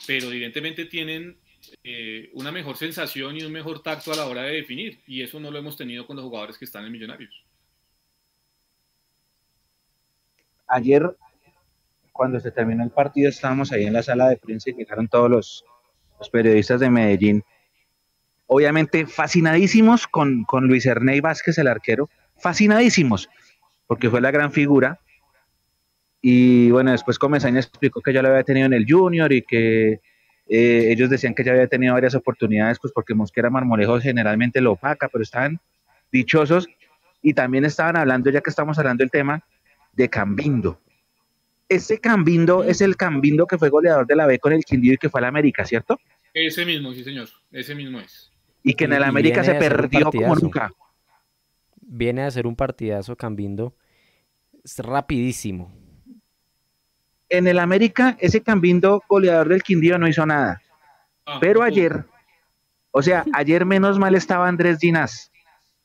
pero evidentemente tienen eh, una mejor sensación y un mejor tacto a la hora de definir. Y eso no lo hemos tenido con los jugadores que están en Millonarios. Ayer, cuando se terminó el partido, estábamos ahí en la sala de prensa y llegaron todos los periodistas de Medellín, obviamente fascinadísimos con, con Luis Ernei Vázquez, el arquero, fascinadísimos, porque fue la gran figura. Y bueno, después Comesaña explicó que ya lo había tenido en el Junior y que eh, ellos decían que ya había tenido varias oportunidades, pues porque Mosquera Marmolejo generalmente lo opaca, pero estaban dichosos y también estaban hablando, ya que estamos hablando del tema, de Cambindo ese Cambindo es el Cambindo que fue goleador de la B con el Quindío y que fue al América, ¿cierto? Ese mismo, sí, señor. Ese mismo es. Y que en el América se perdió como nunca. Viene a hacer un partidazo Cambindo. Es rapidísimo. En el América, ese Cambindo goleador del Quindío no hizo nada. Ah, Pero ayer, o sea, ayer menos mal estaba Andrés Ginás,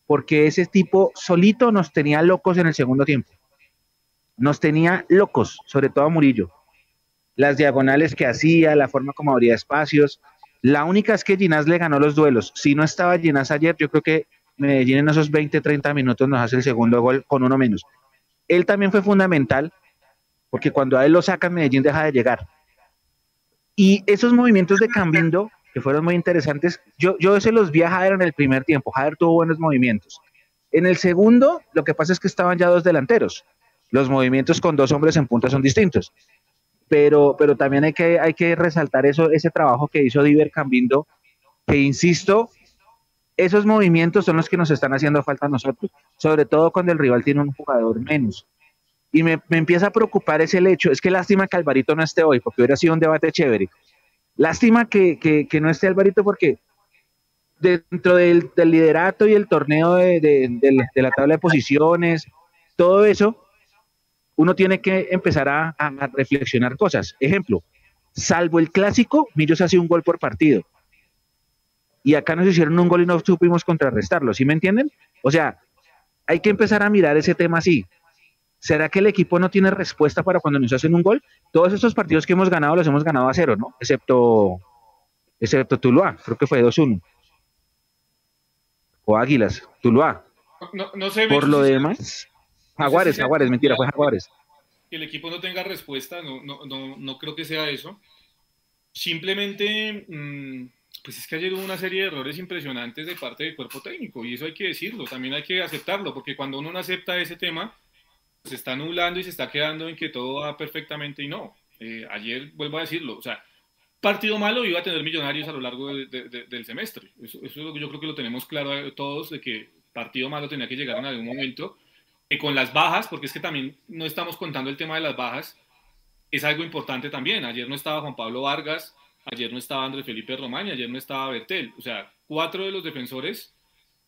porque ese tipo solito nos tenía locos en el segundo tiempo nos tenía locos, sobre todo a Murillo. Las diagonales que hacía, la forma como abría espacios. La única es que Ginás le ganó los duelos. Si no estaba Ginás ayer, yo creo que Medellín en esos 20, 30 minutos nos hace el segundo gol con uno menos. Él también fue fundamental, porque cuando a él lo sacan, Medellín deja de llegar. Y esos movimientos de Cambindo, que fueron muy interesantes, yo, yo se los vi a Jader en el primer tiempo. Jader tuvo buenos movimientos. En el segundo, lo que pasa es que estaban ya dos delanteros los movimientos con dos hombres en punta son distintos. Pero, pero también hay que, hay que resaltar eso, ese trabajo que hizo Diver Cambindo, que insisto, esos movimientos son los que nos están haciendo falta a nosotros, sobre todo cuando el rival tiene un jugador menos. Y me, empieza a preocupar ese hecho, es que lástima que Alvarito no esté hoy, porque hubiera sido un debate chévere. Lástima que, no esté Alvarito porque dentro del, liderato y el torneo de, de, la tabla de posiciones, todo eso, uno tiene que empezar a, reflexionar cosas. Ejemplo, salvo el clásico, Millos hace un gol por partido. Y acá nos hicieron un gol y no supimos contrarrestarlo, ¿sí me entienden? O sea, hay que empezar a mirar ese tema así. ¿Será que el equipo no tiene respuesta para cuando nos hacen un gol? Todos estos partidos que hemos ganado los hemos ganado a cero, ¿no? Excepto, excepto Tuluá, creo que fue 2-1. O Águilas, Tuluá. No, sé, Por lo demás, Jaguares, Jaguares, mentira, fue Jaguares. Que el equipo no tenga respuesta, no, no, no, no creo que sea eso. Simplemente, mm, pues es que ayer hubo una serie de errores impresionantes de parte del cuerpo técnico y eso hay que decirlo, también hay que aceptarlo, porque cuando uno no acepta ese tema, se está nublando y se está quedando en que todo va perfectamente y no. Eh, ayer, vuelvo a decirlo, o sea, partido malo iba a tener millonarios a lo largo del semestre. Eso, eso, es lo que yo creo que lo tenemos claro todos, de que partido malo tenía que llegar en algún momento con las bajas, porque es que también no estamos contando el tema de las bajas, es algo importante también. Ayer no estaba Juan Pablo Vargas, ayer no estaba Andrés Felipe Román y ayer no estaba Bertel. O sea, cuatro de los defensores,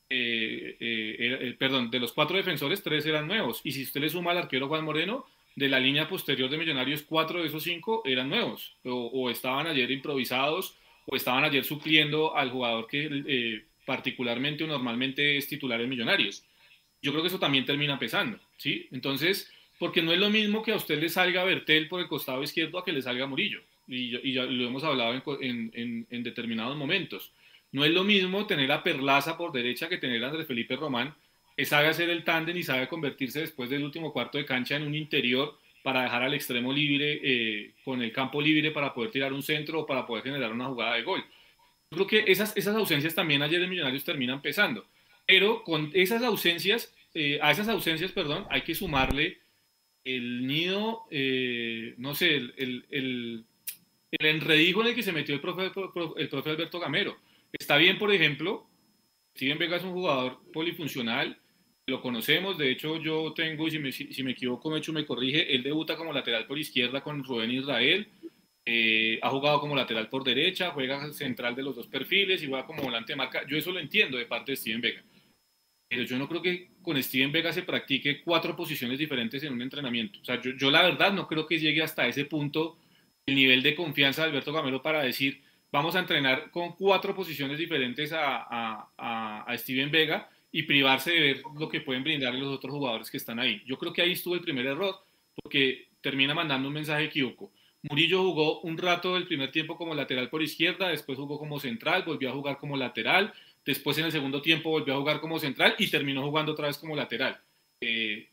eh, eh, eh, perdón, de los cuatro defensores, tres eran nuevos. Y si usted le suma al arquero Juan Moreno, de la línea posterior de Millonarios, cuatro de esos cinco eran nuevos. O, estaban ayer improvisados, o estaban ayer supliendo al jugador que particularmente o normalmente es titular en Millonarios yo creo que eso también termina pesando, ¿sí? Entonces, porque no es lo mismo que a usted le salga Bertel por el costado izquierdo a que le salga Murillo, y, ya lo hemos hablado en, determinados momentos. No es lo mismo tener a Perlaza por derecha que tener a Andrés Felipe Román, que sabe hacer el tándem y sabe convertirse después del último cuarto de cancha en un interior para dejar al extremo libre, eh, con el campo libre para poder tirar un centro o para poder generar una jugada de gol. Yo creo que esas ausencias también ayer de Millonarios terminan pesando, pero con esas ausencias, eh, a esas ausencias, perdón, hay que sumarle el nido, eh, no sé, el, enredijo en el que se metió el profe, el profe Alberto Gamero. Está bien, por ejemplo, Steven Vega es un jugador polifuncional, lo conocemos, de hecho yo tengo, y si me, si me equivoco, Mecho me corrige, él debuta como lateral por izquierda con Rubén Israel, eh, ha jugado como lateral por derecha, juega central de los dos perfiles y juega como volante de marca, yo eso lo entiendo de parte de Steven Vega, pero yo no creo que con Steven Vega se practique cuatro posiciones diferentes en un entrenamiento, o sea, yo, yo la verdad no creo que llegue hasta ese punto el nivel de confianza de Alberto Gamero para decir, vamos a entrenar con cuatro posiciones diferentes a, a, a, Steven Vega, y privarse de ver lo que pueden brindarle los otros jugadores que están ahí. Yo creo que ahí estuvo el primer error, porque termina mandando un mensaje equívoco. Murillo jugó un rato del primer tiempo como lateral por izquierda, después jugó como central, volvió a jugar como lateral, después en el segundo tiempo volvió a jugar como central y terminó jugando otra vez como lateral. Eh,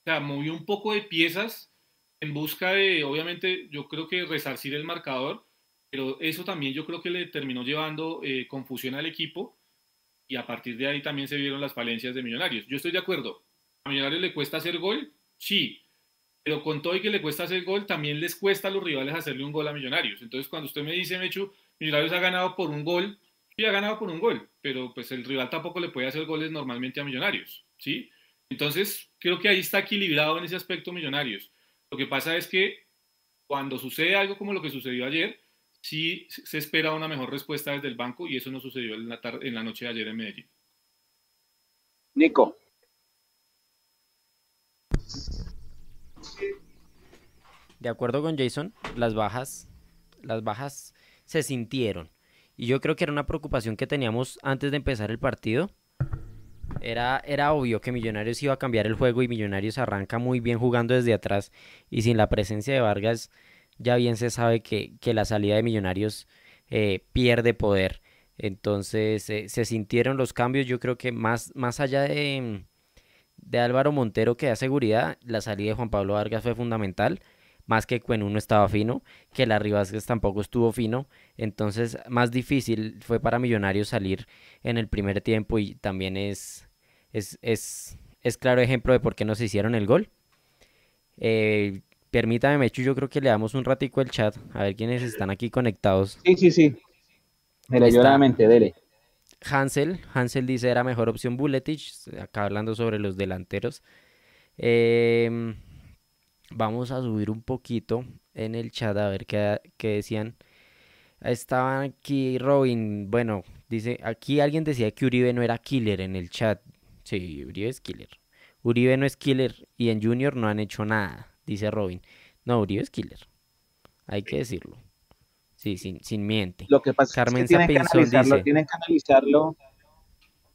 o sea, movió un poco de piezas en busca de, obviamente, yo creo que resarcir el marcador, pero eso también yo creo que le terminó llevando eh, confusión al equipo y a partir de ahí también se vieron las falencias de Millonarios. Yo estoy de acuerdo. ¿A Millonarios le cuesta hacer gol? Sí. Pero con todo y que le cuesta hacer gol, también les cuesta a los rivales hacerle un gol a Millonarios. Entonces, cuando usted me dice, Mechu, Millonarios ha ganado por un gol, sí ha ganado por un gol, pero pues el rival tampoco le puede hacer goles normalmente a Millonarios, ¿sí? Entonces, creo que ahí está equilibrado en ese aspecto Millonarios. Lo que pasa es que cuando sucede algo como lo que sucedió ayer, sí se espera una mejor respuesta desde el banco y eso no sucedió en la, tarde, en la noche de ayer en Medellín. Nico. De acuerdo con Jason, las bajas, las bajas se sintieron. Y yo creo que era una preocupación que teníamos antes de empezar el partido. Era, era obvio que Millonarios iba a cambiar el juego y Millonarios arranca muy bien jugando desde atrás y sin la presencia de Vargas ya bien se sabe que, la salida de Millonarios eh, pierde poder. Entonces eh, se sintieron los cambios, yo creo que más, más allá de, de Álvaro Montero que da seguridad, la salida de Juan Pablo Vargas fue fundamental, más que cuando uno estaba fino, que la Vázquez tampoco estuvo fino, entonces más difícil fue para Millonarios salir en el primer tiempo y también es, es, es, es claro ejemplo de por qué no se hicieron el gol. Eh, Permítame, Mechu, yo creo que le damos un ratico el chat, a ver quiénes están aquí conectados. Sí, sí, sí. Dele, yo dele. Hansel, Hansel dice era mejor opción Buletich, acá hablando sobre los delanteros. Em, vamos a subir un poquito en el chat a ver qué, qué decían. Estaban aquí Robin, bueno, dice, aquí alguien decía que Uribe no era killer en el chat. Sí, Uribe es killer. Uribe no es killer y en Junior no han hecho nada dice Robin. No, Uribe es killer. Hay que decirlo. Sí, sin, sin miente. Lo que pasa es que tienen que, analizarlo, tienen que analizarlo.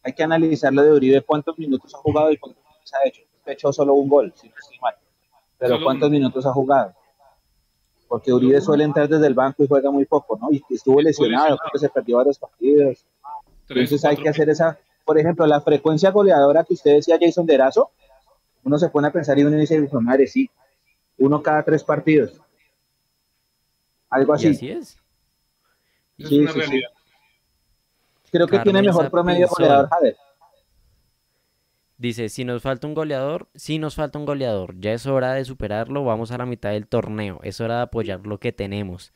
Hay que analizarlo de Uribe cuántos minutos ha jugado y cuántos minutos ha hecho. Ha hecho solo un gol, si no estoy mal. Pero cuántos minutos ha jugado. Porque Uribe suele entrar desde el banco y juega muy poco, ¿no? Y estuvo lesionado, porque se perdió varios partidos. Entonces hay que hacer esa, por ejemplo, la frecuencia goleadora que usted decía, Jason Derazo, uno se pone a pensar y uno dice, madre, sí, uno cada tres partidos. Algo así. así es. Sí, sí, Creo que tiene mejor promedio goleador, Jader. Dice, si nos falta un goleador, si nos falta un goleador, ya es hora de superarlo, vamos a la mitad del torneo, es hora de apoyar lo que tenemos.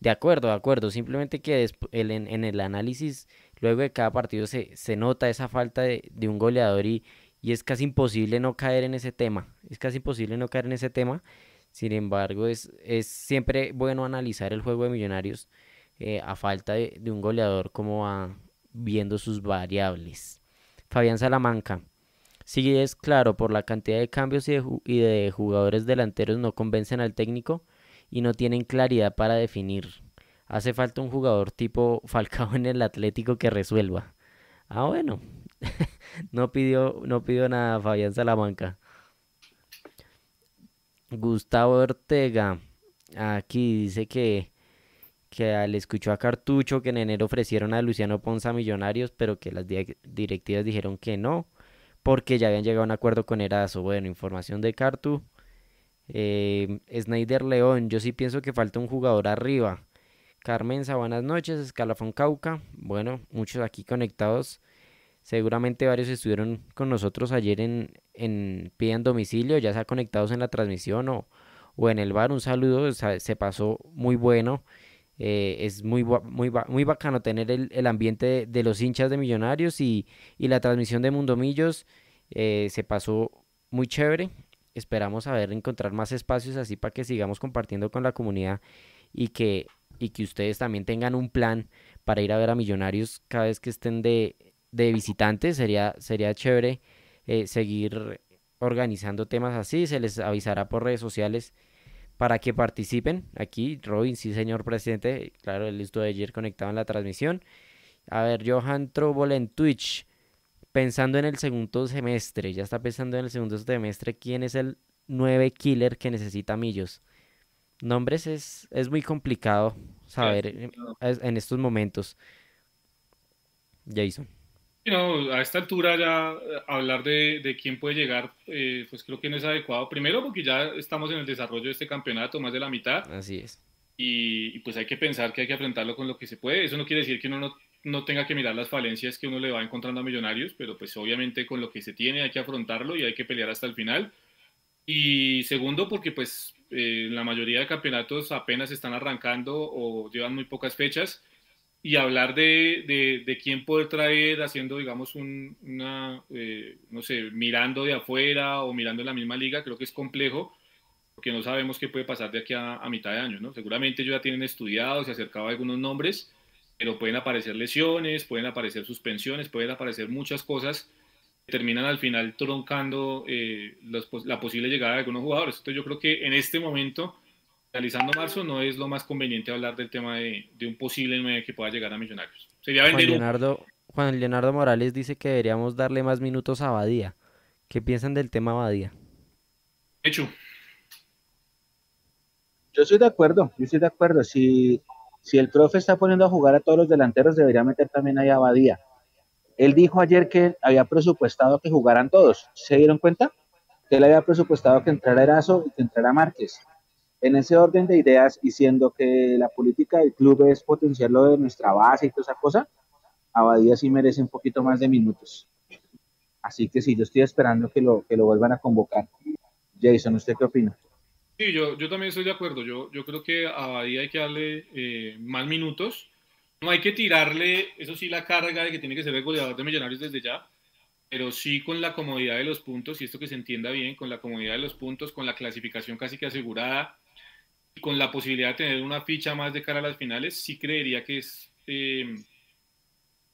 De acuerdo, de acuerdo, simplemente que en, el análisis, luego de cada partido se, se nota esa falta de, de un goleador y, y es casi imposible no caer en ese tema. Es casi imposible no caer en ese tema. Sin embargo, es, es siempre bueno analizar el juego de Millonarios eh, a falta de, un goleador como va viendo sus variables. Fabián Salamanca. Sí es claro, por la cantidad de cambios y de, y de jugadores delanteros no convencen al técnico y no tienen claridad para definir. Hace falta un jugador tipo Falcao en el Atlético que resuelva. Ah, bueno, no pidió, no pidió nada Fabián Salamanca. Gustavo Ortega. Aquí dice que, que le escuchó a Cartucho que en enero ofrecieron a Luciano Ponza Millonarios, pero que las directivas dijeron que no, porque ya habían llegado a un acuerdo con Erazo. Bueno, información de Cartu. Eh, Snyder León, yo sí pienso que falta un jugador arriba. Carmen, buenas noches. Escalafón Cauca, bueno, muchos aquí conectados. Seguramente varios estuvieron con nosotros ayer en, en Pidan Domicilio, ya sea conectados en la transmisión o, o en el bar. Un saludo, se pasó muy bueno. Eh, es muy, muy, muy bacano tener el, ambiente de, los hinchas de Millonarios y, la transmisión de Mundomillos. Eh, se pasó muy chévere. Esperamos a ver encontrar más espacios así para que sigamos compartiendo con la comunidad y que, y que ustedes también tengan un plan para ir a ver a Millonarios cada vez que estén de, de visitantes. Sería, sería chévere eh, seguir organizando temas así. Se les avisará por redes sociales para que participen. Aquí, Robin, sí, señor presidente. Claro, él estuvo ayer conectado en la transmisión. A ver, Johan Trouble en Twitch. Pensando en el segundo semestre, ya está pensando en el segundo semestre, ¿quién es el 9 killer que necesita Millos? Nombres es, es muy complicado saber en estos momentos. Jason. No, a esta altura ya eh, hablar de, quién puede llegar, eh, pues creo que no es adecuado. Primero porque ya estamos en el desarrollo de este campeonato, más de la mitad. Así es. Y, pues hay que pensar que hay que enfrentarlo con lo que se puede. Eso no quiere decir que uno no, no, tenga que mirar las falencias que uno le va encontrando a Millonarios, pero pues obviamente con lo que se tiene hay que afrontarlo y hay que pelear hasta el final. Y segundo porque pues eh, la mayoría de campeonatos apenas están arrancando o llevan muy pocas fechas y hablar de, de, quién poder traer haciendo, digamos, un, una, eh, no sé, mirando de afuera o mirando en la misma liga, creo que es complejo, porque no sabemos qué puede pasar de aquí a, mitad de año, ¿no? Seguramente ellos ya tienen estudiado, se acercaba algunos nombres, pero pueden aparecer lesiones, pueden aparecer suspensiones, pueden aparecer muchas cosas que terminan al final troncando eh, la posible llegada de algunos jugadores. Entonces yo creo que en este momento finalizando marzo no es lo más conveniente hablar del tema de, un posible 9 que pueda llegar a Millonarios. Sería vender Juan Leonardo, Juan Leonardo Morales dice que deberíamos darle más minutos a Badía. ¿Qué piensan del tema Badía? Hecho. Yo estoy de acuerdo, yo estoy de acuerdo. Si, si el profe está poniendo a jugar a todos los delanteros, debería meter también ahí a Badía. Él dijo ayer que había presupuestado que jugaran todos. ¿Se dieron cuenta? Que él había presupuestado que entrara Erazo y que entrara Márquez. En ese orden de ideas y siendo que la política del club es potenciar lo de nuestra base y toda esa cosa, Abadía sí merece un poquito más de minutos. Así que sí, yo estoy esperando que lo, que lo vuelvan a convocar. Jason, ¿usted qué opina? Sí, yo, yo también estoy de acuerdo. Yo, yo creo que a Abadía hay que darle eh, más minutos. No hay que tirarle, eso sí, la carga de que tiene que ser el goleador de Millonarios desde ya, pero sí con la comodidad de los puntos, y esto que se entienda bien, con la comodidad de los puntos, con la clasificación casi que asegurada, con la posibilidad de tener una ficha más de cara a las finales, sí creería que es eh,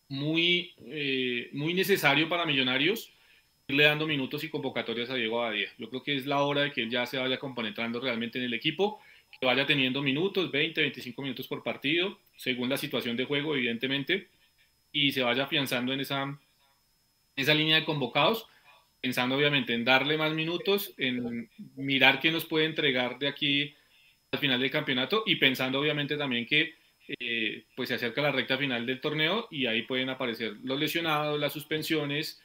muy, eh, muy necesario para Millonarios irle dando minutos y convocatorias a Diego Abadía. Yo creo que es la hora de que él ya se vaya compenetrando realmente en el equipo, que vaya teniendo minutos, 20, 25 minutos por partido, según la situación de juego, evidentemente, y se vaya afianzando en esa, esa línea de convocados, pensando obviamente en darle más minutos, en mirar qué nos puede entregar de aquí al final del campeonato y pensando obviamente también que eh, pues se acerca la recta final del torneo y ahí pueden aparecer los lesionados, las suspensiones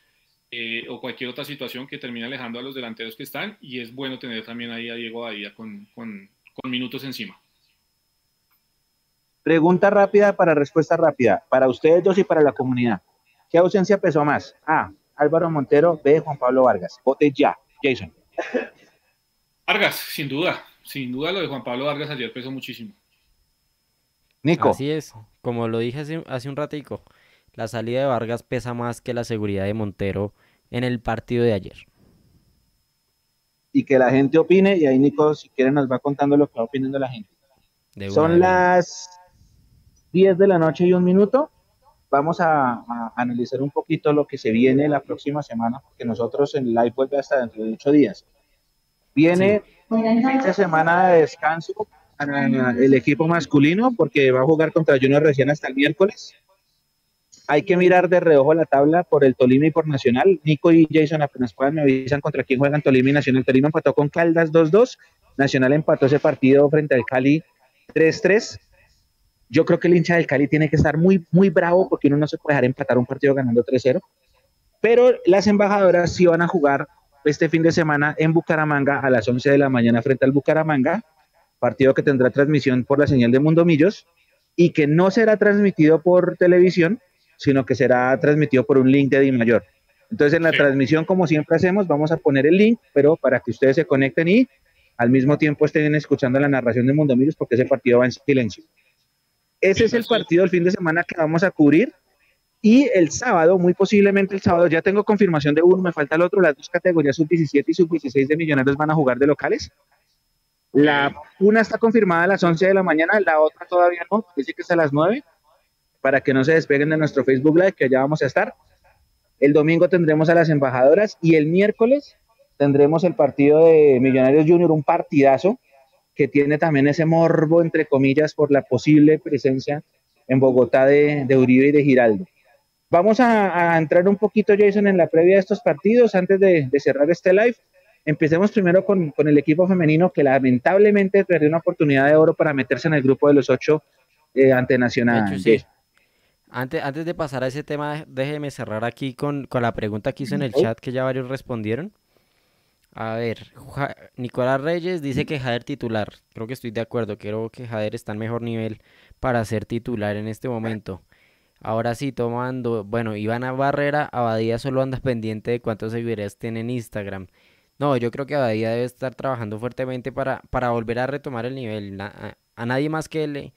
eh, o cualquier otra situación que termine alejando a los delanteros que están y es bueno tener también ahí a Diego Badía con, con, con minutos encima. Pregunta rápida para respuesta rápida, para ustedes dos y para la comunidad. ¿Qué ausencia pesó más? A. Álvaro Montero, B. Juan Pablo Vargas. Vote ya. Jason. Vargas, sin duda sin duda lo de Juan Pablo Vargas ayer pesó muchísimo. Nico. Así es, como lo dije hace, un ratico, la salida de Vargas pesa más que la seguridad de Montero en el partido de ayer. Y que la gente opine, y ahí Nico, si quiere, nos va contando lo que va opinando la gente. Son las 10 de la noche y un minuto. Vamos a, analizar un poquito lo que se viene la próxima semana, porque nosotros en live vuelve hasta dentro de ocho días. Viene esta semana de descanso para el equipo masculino porque va a jugar contra Junior recién hasta el miércoles. Hay que mirar de reojo la tabla por el Tolima y por Nacional. Nico y Jason apenas puedan me avisan contra quién juegan Tolima y Nacional. Tolima empató con Caldas 2-2. Nacional empató ese partido frente al Cali 3-3. Yo creo que el hincha del Cali tiene que estar muy, muy bravo porque uno no se puede dejar empatar un partido ganando 3-0. Pero las embajadoras sí van a jugar este fin de semana en Bucaramanga a las 11 de la mañana frente al Bucaramanga, partido que tendrá transmisión por la señal de Mundo Millos y que no será transmitido por televisión, sino que será transmitido por un link de Dimayor. Entonces en la transmisión, como siempre hacemos, vamos a poner el link, pero para que ustedes se conecten y al mismo tiempo estén escuchando la narración de Mundo Millos porque ese partido va en silencio. Ese es el partido del fin de semana que vamos a cubrir. Y el sábado, muy posiblemente el sábado, ya tengo confirmación de uno, me falta el otro, las dos categorías sub-17 y sub-16 de Millonarios van a jugar de locales. La una está confirmada a las 11 de la mañana, la otra todavía no, dice que es a las 9, para que no se despeguen de nuestro Facebook Live, que allá vamos a estar. El domingo tendremos a las embajadoras y el miércoles tendremos el partido de Millonarios Junior, un partidazo que tiene también ese morbo, entre comillas, por la posible presencia en Bogotá de, Uribe y de Giraldo. Vamos a, entrar un poquito, Jason, en la previa de estos partidos antes de, cerrar este live. Empecemos primero con, el equipo femenino que lamentablemente perdió una oportunidad de oro para meterse en el grupo de los ocho eh, ante Nacional. Antes, antes de pasar a ese tema, déjeme cerrar aquí con, con la pregunta que hizo en el chat que ya varios respondieron. A ver, Nicolás Reyes dice que Jader titular. Creo que estoy de acuerdo. Creo que Jader está en mejor nivel para ser titular en este momento. Ahora sí, tomando. Bueno, Ivana Barrera, Abadía solo anda pendiente de cuántos seguidores tiene en Instagram. No, yo creo que Abadía debe estar trabajando fuertemente para, para volver a retomar el nivel. a, nadie más que le,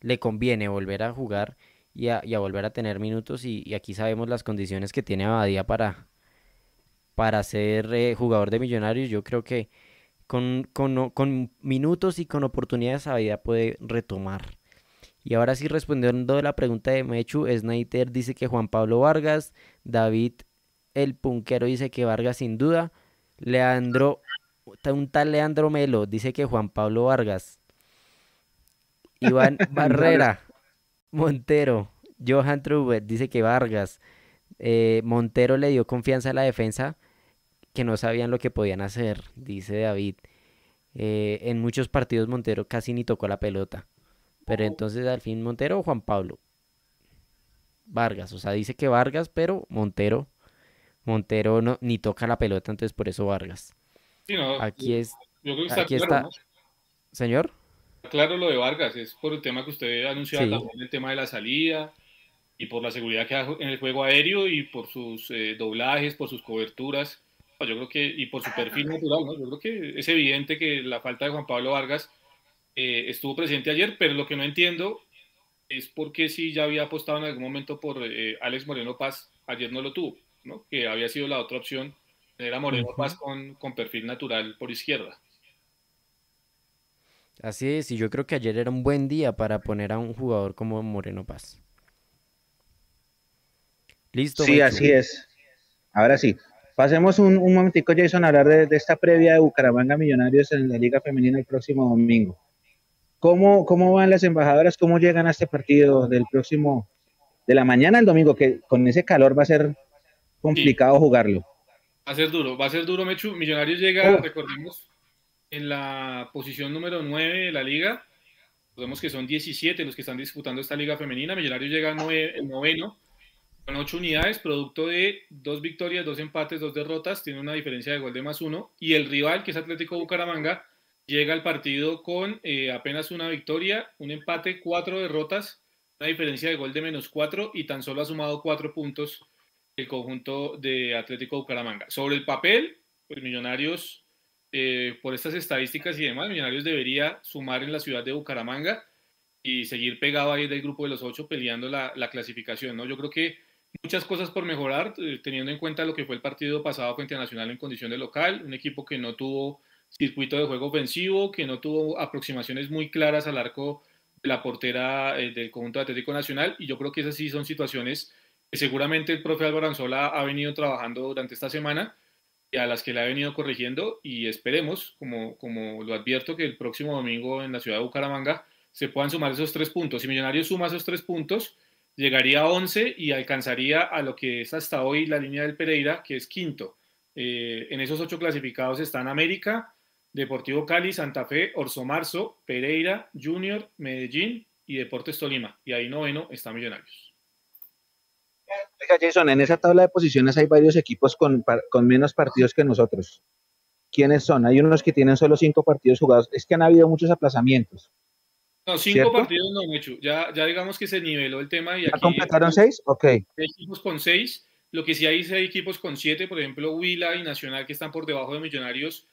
le conviene volver a jugar y a, volver a tener minutos. Y, y, aquí sabemos las condiciones que tiene Abadía para, para ser eh, jugador de Millonarios, yo creo que con, con, minutos y con oportunidades a vida puede retomar. Y ahora sí, respondiendo a la pregunta de Mechu, Snyder dice que Juan Pablo Vargas, David el Punquero dice que Vargas sin duda, Leandro, un tal Leandro Melo dice que Juan Pablo Vargas, Iván Barrera, Montero, Johan Trubet dice que Vargas, eh, Montero le dio confianza a la defensa que no sabían lo que podían hacer, dice David. Eh, en muchos partidos Montero casi ni tocó la pelota. Pero entonces al fin Montero o Juan Pablo. Vargas, o sea, dice que Vargas, pero Montero, Montero no, ni toca la pelota, entonces por eso Vargas. aquí es, aquí está. Señor. Claro lo de Vargas, es por el tema que usted anunciaba también, el tema de la salida, y por la seguridad que da en el juego aéreo y por sus eh, doblajes, por sus coberturas, yo creo que, y por su perfil natural, ¿no? Yo creo que es evidente que la falta de Juan Pablo Vargas eh, estuvo presente ayer, pero lo que no entiendo es por qué si ya había apostado en algún momento por eh, Alex Moreno Paz, ayer no lo tuvo, ¿no? Que había sido la otra opción, era Moreno Paz con, con perfil natural por izquierda. Así es, y yo creo que ayer era un buen día para poner a un jugador como Moreno Paz. Listo. Sí, así es. Ahora sí. Pasemos un, un momentico, Jason, a hablar de, esta previa de Bucaramanga Millonarios en la Liga Femenina el próximo domingo. ¿Cómo, ¿Cómo van las embajadoras? ¿Cómo llegan a este partido del próximo, de la mañana al domingo? Que con ese calor va a ser complicado jugarlo. Va a ser duro, va a ser duro, Mechu. Millonarios llega, oh. recordemos, en la posición número 9 de la liga. Recordemos que son 17 los que están disputando esta liga femenina. Millonarios llega el noveno con ocho unidades, producto de dos victorias, dos empates, dos derrotas, tiene una diferencia de gol de más uno. Y el rival, que es Atlético Bucaramanga, llega al partido con eh, apenas una victoria, un empate, cuatro derrotas, una diferencia de gol de menos cuatro y tan solo ha sumado cuatro puntos el conjunto de Atlético Bucaramanga. Sobre el papel, pues Millonarios, eh, por estas estadísticas y demás, Millonarios debería sumar en la ciudad de Bucaramanga y seguir pegado ahí del grupo de los ocho peleando la, la clasificación. ¿no? Yo creo que muchas cosas por mejorar, eh, teniendo en cuenta lo que fue el partido pasado frente a Nacional en condición de local, un equipo que no tuvo circuito de juego ofensivo, que no tuvo aproximaciones muy claras al arco de la portera eh, del conjunto Atlético Nacional, y yo creo que esas sí son situaciones que seguramente el profe Álvaro Anzola ha venido trabajando durante esta semana y a las que le ha venido corrigiendo, y esperemos, como, como lo advierto, que el próximo domingo en la ciudad de Bucaramanga se puedan sumar esos tres puntos. Si Millonarios suma esos tres puntos, llegaría a 11 y alcanzaría a lo que es hasta hoy la línea del Pereira, que es quinto. Eh, en esos ocho clasificados están América, Deportivo Cali, Santa Fe, Orso Marzo, Pereira, Junior, Medellín y Deportes Tolima. Y ahí noveno está Millonarios. Oiga, Jason, en esa tabla de posiciones hay varios equipos con, con menos partidos que nosotros. ¿Quiénes son? Hay unos que tienen solo cinco partidos jugados. Es que han habido muchos aplazamientos. No, cinco partidos no, Mechu. Ya, ya digamos que se niveló el tema. Y ¿Ya completaron seis? Ok. Hay equipos con seis. Lo que sí hay, hay equipos con siete. Por ejemplo, Huila y Nacional, que están por debajo de Millonarios,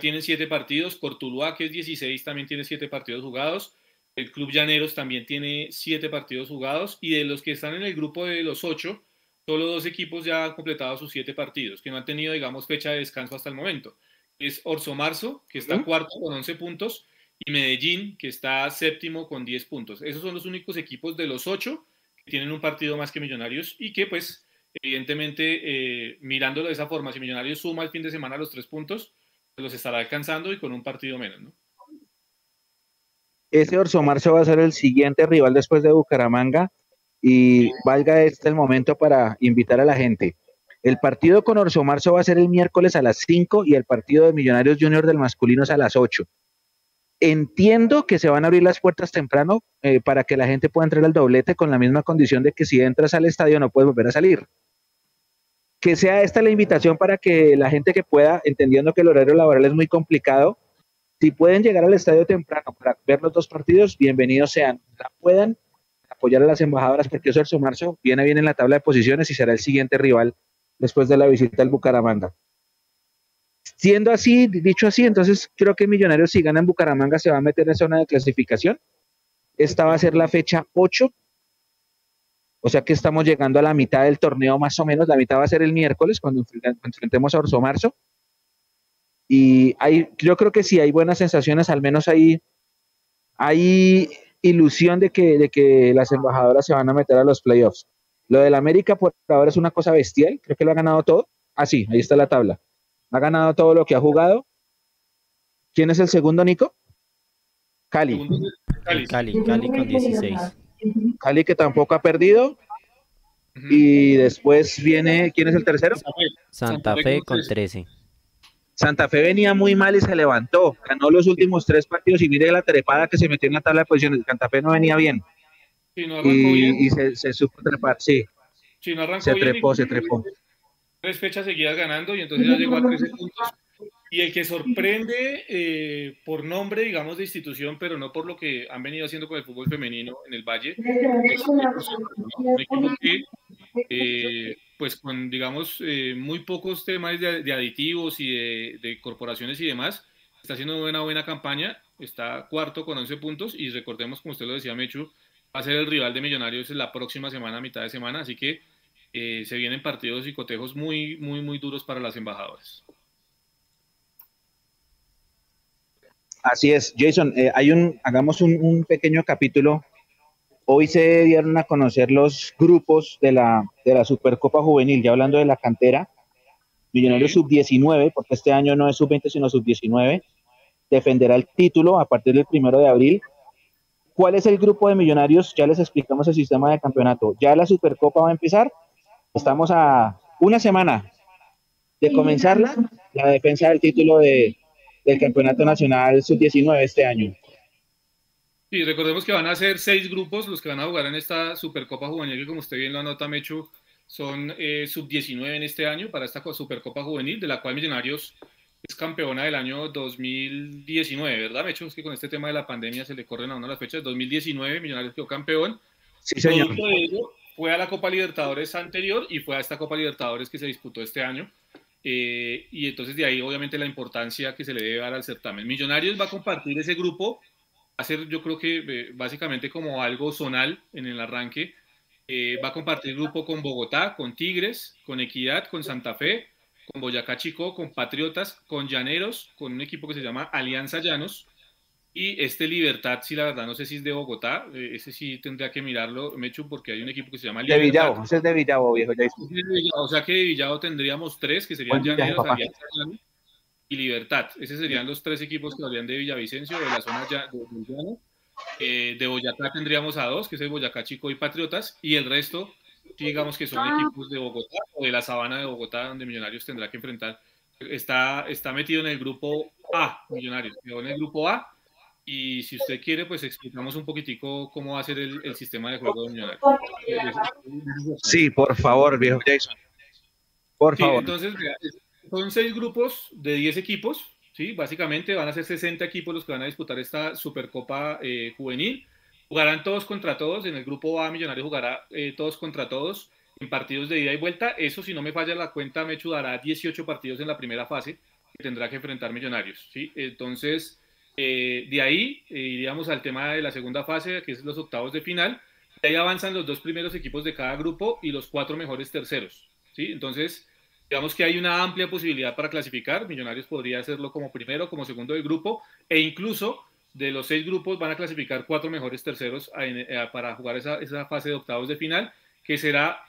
tienen siete partidos. Cortuluá, que es 16, también tiene siete partidos jugados. El Club Llaneros también tiene siete partidos jugados. Y de los que están en el grupo de los ocho, solo dos equipos ya han completado sus siete partidos, que no han tenido, digamos, fecha de descanso hasta el momento. Es Orso Marzo, que está cuarto con 11 puntos y Medellín, que está séptimo con 10 puntos. Esos son los únicos equipos de los ocho que tienen un partido más que Millonarios y que, pues, evidentemente, eh, mirándolo de esa forma, si Millonarios suma el fin de semana los tres puntos, los estará alcanzando y con un partido menos, ¿no? Ese Orso Marzo va a ser el siguiente rival después de Bucaramanga y valga este el momento para invitar a la gente. El partido con Orso Marzo va a ser el miércoles a las 5 y el partido de Millonarios Junior del masculino es a las 8. Entiendo que se van a abrir las puertas temprano eh, para que la gente pueda entrar al doblete con la misma condición de que si entras al estadio no puedes volver a salir. Que sea esta la invitación para que la gente que pueda, entendiendo que el horario laboral es muy complicado, si pueden llegar al estadio temprano para ver los dos partidos, bienvenidos sean. La puedan apoyar a las embajadoras porque Orso Marzo viene bien en la tabla de posiciones y será el siguiente rival después de la visita al Bucaramanga. Siendo así, dicho así, entonces creo que Millonarios si gana en Bucaramanga se va a meter en zona de clasificación. Esta va a ser la fecha 8. O sea que estamos llegando a la mitad del torneo más o menos. La mitad va a ser el miércoles cuando enfrentemos a Orso Marzo. Y hay, yo creo que sí hay buenas sensaciones, al menos hay, hay ilusión de que, de que las embajadoras se van a meter a los playoffs. Lo del América por ahora es una cosa bestial, creo que lo ha ganado todo. Ah, sí, ahí está la tabla. Ha ganado todo lo que ha jugado. ¿Quién es el segundo, Nico? Cali. Cali, Cali con 16. Cali que tampoco ha perdido. Y después viene, ¿quién es el tercero? Santa Fe con 13. Santa Fe venía muy mal y se levantó. Ganó los últimos tres partidos y mire la trepada que se metió en la tabla de posiciones. Santa Fe no venía bien. y, se, se, supo trepar, sí. se trepó, se trepó tres fechas seguidas ganando y entonces ya llegó a 13 puntos. Y el que sorprende eh, por nombre, digamos, de institución, pero no por lo que han venido haciendo con el fútbol femenino en el Valle, es un equipo que, eh, pues con, digamos, eh, muy pocos temas de, aditivos y de, corporaciones y demás, está haciendo una buena campaña, está cuarto con 11 puntos y recordemos, como usted lo decía, Mechu, va a ser el rival de Millonarios la próxima semana, mitad de semana, así que eh, se vienen partidos y cotejos muy, muy, muy duros para las embajadoras. Así es, Jason, eh, hay un, hagamos un, pequeño capítulo. Hoy se dieron a conocer los grupos de la, de la Supercopa Juvenil, ya hablando de la cantera. Millonarios Sub-19, porque este año no es Sub-20, sino Sub-19, defenderá el título a partir del primero de abril. ¿Cuál es el grupo de Millonarios? Ya les explicamos el sistema de campeonato. Ya la Supercopa va a empezar Estamos a una semana de comenzarla, la defensa del título de, del Campeonato Nacional Sub-19 este año. Sí, recordemos que van a ser seis grupos los que van a jugar en esta Supercopa Juvenil, que como usted bien lo anota, Mechu, son eh, sub-19 en este año para esta Supercopa Juvenil, de la cual Millonarios es campeona del año 2019, ¿verdad, Mechu? Es que con este tema de la pandemia se le corren a uno las fechas. 2019, Millonarios quedó campeón. Sí, señor fue a la Copa Libertadores anterior y fue a esta Copa Libertadores que se disputó este año. Eh, y entonces de ahí obviamente la importancia que se le debe dar al certamen. Millonarios va a compartir ese grupo, va a ser yo creo que eh, básicamente como algo zonal en el arranque. Eh, va a compartir grupo con Bogotá, con Tigres, con Equidad, con Santa Fe, con Boyacá Chico, con Patriotas, con Llaneros, con un equipo que se llama Alianza Llanos, y este Libertad, sí, la verdad, no sé si es de Bogotá, eh, ese sí tendría que mirarlo, Mechu, porque hay un equipo que se llama Libertad. De Villavo, ese es de Villavo, viejo. Ya o sea que de Villavo tendríamos tres, que serían Llaneros, y Libertad. Esos serían los tres equipos que habrían de Villavicencio, de la zona de, de, eh, de Boyacá tendríamos a dos, que es el Boyacá Chico y Patriotas, y el resto, digamos que son ah. equipos de Bogotá o de la sabana de Bogotá, donde Millonarios tendrá que enfrentar. Está, está metido en el grupo A, Millonarios, en el grupo A y si usted quiere, pues explicamos un poquitico cómo va a ser el, sistema de juego de Millonarios. Sí, por favor, viejo Jason. Por favor. Entonces, son seis grupos de 10 equipos, ¿sí? Básicamente van a ser 60 equipos los que van a disputar esta Supercopa eh, Juvenil. Jugarán todos contra todos. En el grupo A, Millonarios jugará eh, todos contra todos en partidos de ida y vuelta. Eso, si no me falla la cuenta, me dará 18 partidos en la primera fase que tendrá que enfrentar Millonarios, ¿sí? Entonces eh, de ahí eh, iríamos al tema de la segunda fase, que es los octavos de final. Ahí avanzan los dos primeros equipos de cada grupo y los cuatro mejores terceros. ¿sí? Entonces, digamos que hay una amplia posibilidad para clasificar. Millonarios podría hacerlo como primero, como segundo del grupo, e incluso de los seis grupos van a clasificar cuatro mejores terceros eh, para jugar esa, esa, fase de octavos de final, que será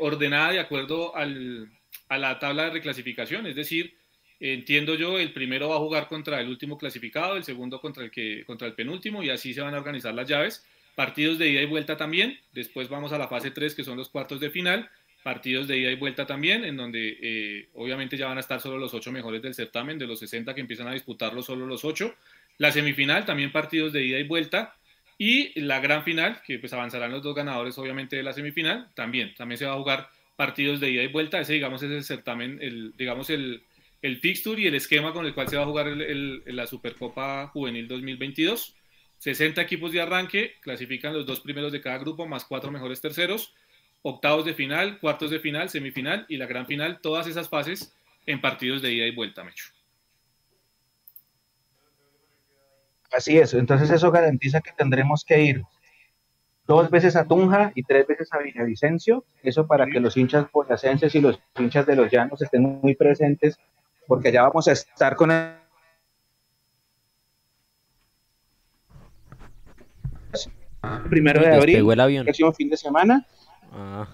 ordenada de acuerdo al, a la tabla de reclasificación, es decir, entiendo yo, el primero va a jugar contra el último clasificado, el segundo contra el, que, contra el penúltimo y así se van a organizar las llaves. Partidos de ida y vuelta también, después vamos a la fase 3 que son los cuartos de final, partidos de ida y vuelta también, en donde eh, obviamente ya van a estar solo los ocho mejores del certamen, de los 60 que empiezan a disputarlo solo los ocho. La semifinal también partidos de ida y vuelta. Y la gran final, que pues avanzarán los dos ganadores obviamente de la semifinal, también, también se va a jugar partidos de ida y vuelta. Ese digamos es el certamen, el, digamos el, el fixture y el esquema con el cual se va a jugar la Supercopa Juvenil 2022. 60 equipos de arranque, clasifican los dos primeros de cada grupo, más cuatro mejores terceros, octavos de final, cuartos de final, semifinal y la gran final, todas esas fases en partidos de ida y vuelta, Mecho. Así es, entonces eso garantiza que tendremos que ir dos veces a Tunja y tres veces a Villavicencio, eso para que los hinchas boyacenses y los hinchas de los llanos estén muy presentes porque ya vamos a estar con el primero de abril, el próximo fin de semana. Ah.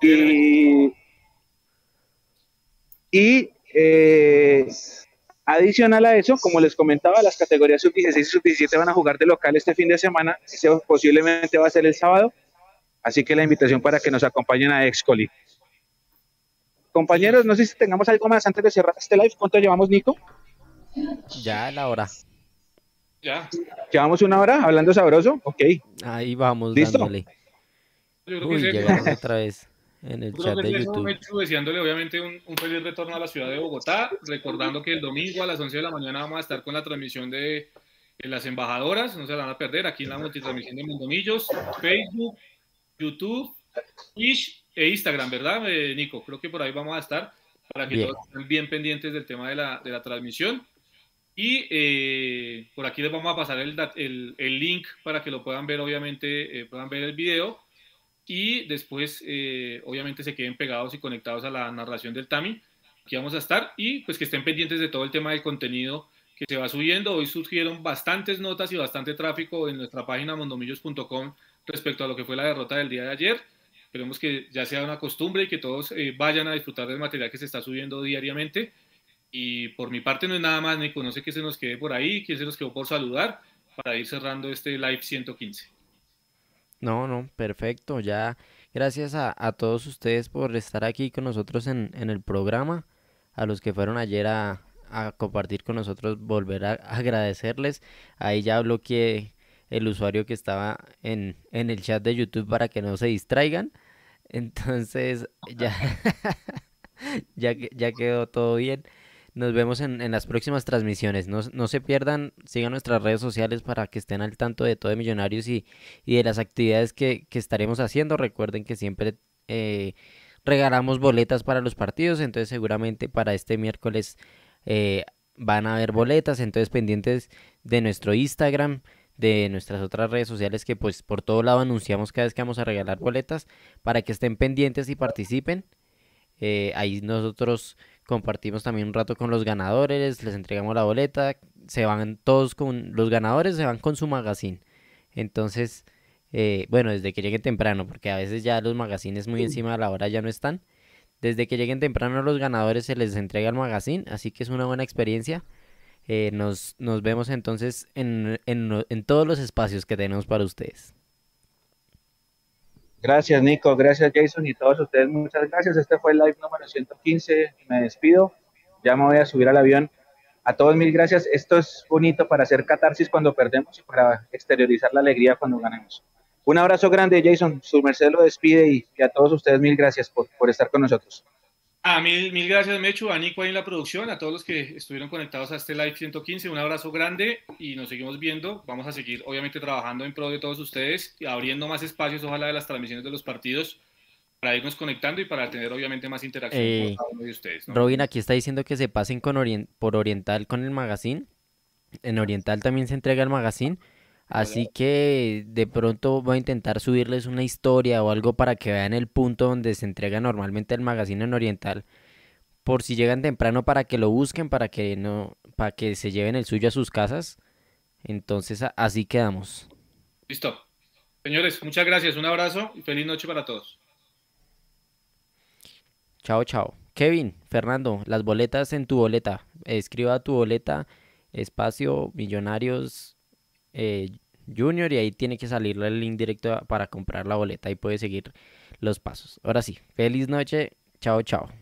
Y, y eh, adicional a eso, como les comentaba, las categorías sub-16 y sub-17 van a jugar de local este fin de semana. Ese posiblemente va a ser el sábado. Así que la invitación para que nos acompañen a Excoli. Compañeros, no sé si tengamos algo más antes de cerrar este live. ¿Cuánto llevamos, Nico? Ya la hora. Ya. ¿Llevamos una hora hablando sabroso? Ok. Ahí vamos, ¿Listo? dándole. Uy, llegamos otra vez en el chat de YouTube. Deseándole obviamente un, feliz retorno a la ciudad de Bogotá, recordando que el domingo a las 11 de la mañana vamos a estar con la transmisión de, las embajadoras, no se la van a perder, aquí en la multitransmisión de Mundomillos, Facebook, YouTube, Twitch e Instagram, ¿verdad, eh, Nico? Creo que por ahí vamos a estar para que todos estén bien pendientes del tema de la, de la transmisión. Y eh, por aquí les vamos a pasar el, el, el, link para que lo puedan ver, obviamente, eh, puedan ver el video. Y después, obviamente, se queden pegados y conectados a la narración del Tami. Aquí vamos a estar y pues que estén pendientes de todo el tema del contenido que se va subiendo. Hoy surgieron bastantes notas y bastante tráfico en nuestra página mondomillos.com respecto a lo que fue la derrota del día de ayer. Esperemos que ya sea una costumbre y que todos eh, vayan a disfrutar del material que se está subiendo diariamente. Y por mi parte no es nada más, Nico, no sé qué se nos quede por ahí, quién se nos quedó por saludar para ir cerrando este live 115. No, no, perfecto. Ya gracias a, todos ustedes por estar aquí con nosotros en, el programa, a los que fueron ayer a, compartir con nosotros, volver a agradecerles. Ahí ya bloqueé el usuario que estaba en, en el chat de YouTube para que no se distraigan. Entonces, ya, ya, ya quedó todo bien. Nos vemos en, las próximas transmisiones. No, se pierdan, sigan nuestras redes sociales para que estén al tanto de todo de Millonarios y, de las actividades que, estaremos haciendo. Recuerden que siempre eh, regalamos boletas para los partidos, entonces seguramente para este miércoles eh, van a haber boletas. Entonces pendientes de nuestro Instagram de nuestras otras redes sociales que pues por todo lado anunciamos cada vez que vamos a regalar boletas para que estén pendientes y participen. Eh, ahí nosotros compartimos también un rato con los ganadores, les entregamos la boleta, se van todos con los ganadores, se van con su magazine. Entonces, eh, bueno, desde que lleguen temprano, porque a veces ya los magazines muy encima de la hora ya no están. Desde que lleguen temprano los ganadores se les entrega el magazine, así que es una buena experiencia. Eh, nos, nos vemos entonces en, en, en todos los espacios que tenemos para ustedes. Gracias, Nico. Gracias, Jason. Y todos ustedes, muchas gracias. Este fue el live número 115. Me despido. Ya me voy a subir al avión A todos mil gracias. Esto es bonito para hacer catarsis cuando perdemos y para exteriorizar la alegría cuando ganamos. Un abrazo grande, Jason. Su merced lo despide y, a todos ustedes mil gracias por, por estar con nosotros. Ah, mil, mil gracias, Mechu, a Nico ahí en la producción, a todos los que estuvieron conectados a este live 115. Un abrazo grande y nos seguimos viendo. Vamos a seguir, obviamente, trabajando en pro de todos ustedes y abriendo más espacios, ojalá, de las transmisiones de los partidos para irnos conectando y para tener, obviamente, más interacción con eh, cada uno de ustedes. Robin, aquí está diciendo que se pasen con por Oriental con el magazine. En Oriental también se entrega el magazine. Así que de pronto voy a intentar subirles una historia o algo para que vean el punto donde se entrega normalmente el magazine en Oriental. Por si llegan temprano para que lo busquen, para que no, para que se lleven el suyo a sus casas. Entonces así quedamos. Listo. Señores, muchas gracias, un abrazo y feliz noche para todos. Chao, chao. Kevin, Fernando, las boletas en tu boleta. Escriba tu boleta, espacio, millonarios, eh, Junior y ahí tiene que salirle el link directo para comprar la boleta y puede seguir los pasos. Ahora sí, feliz noche, chao chao.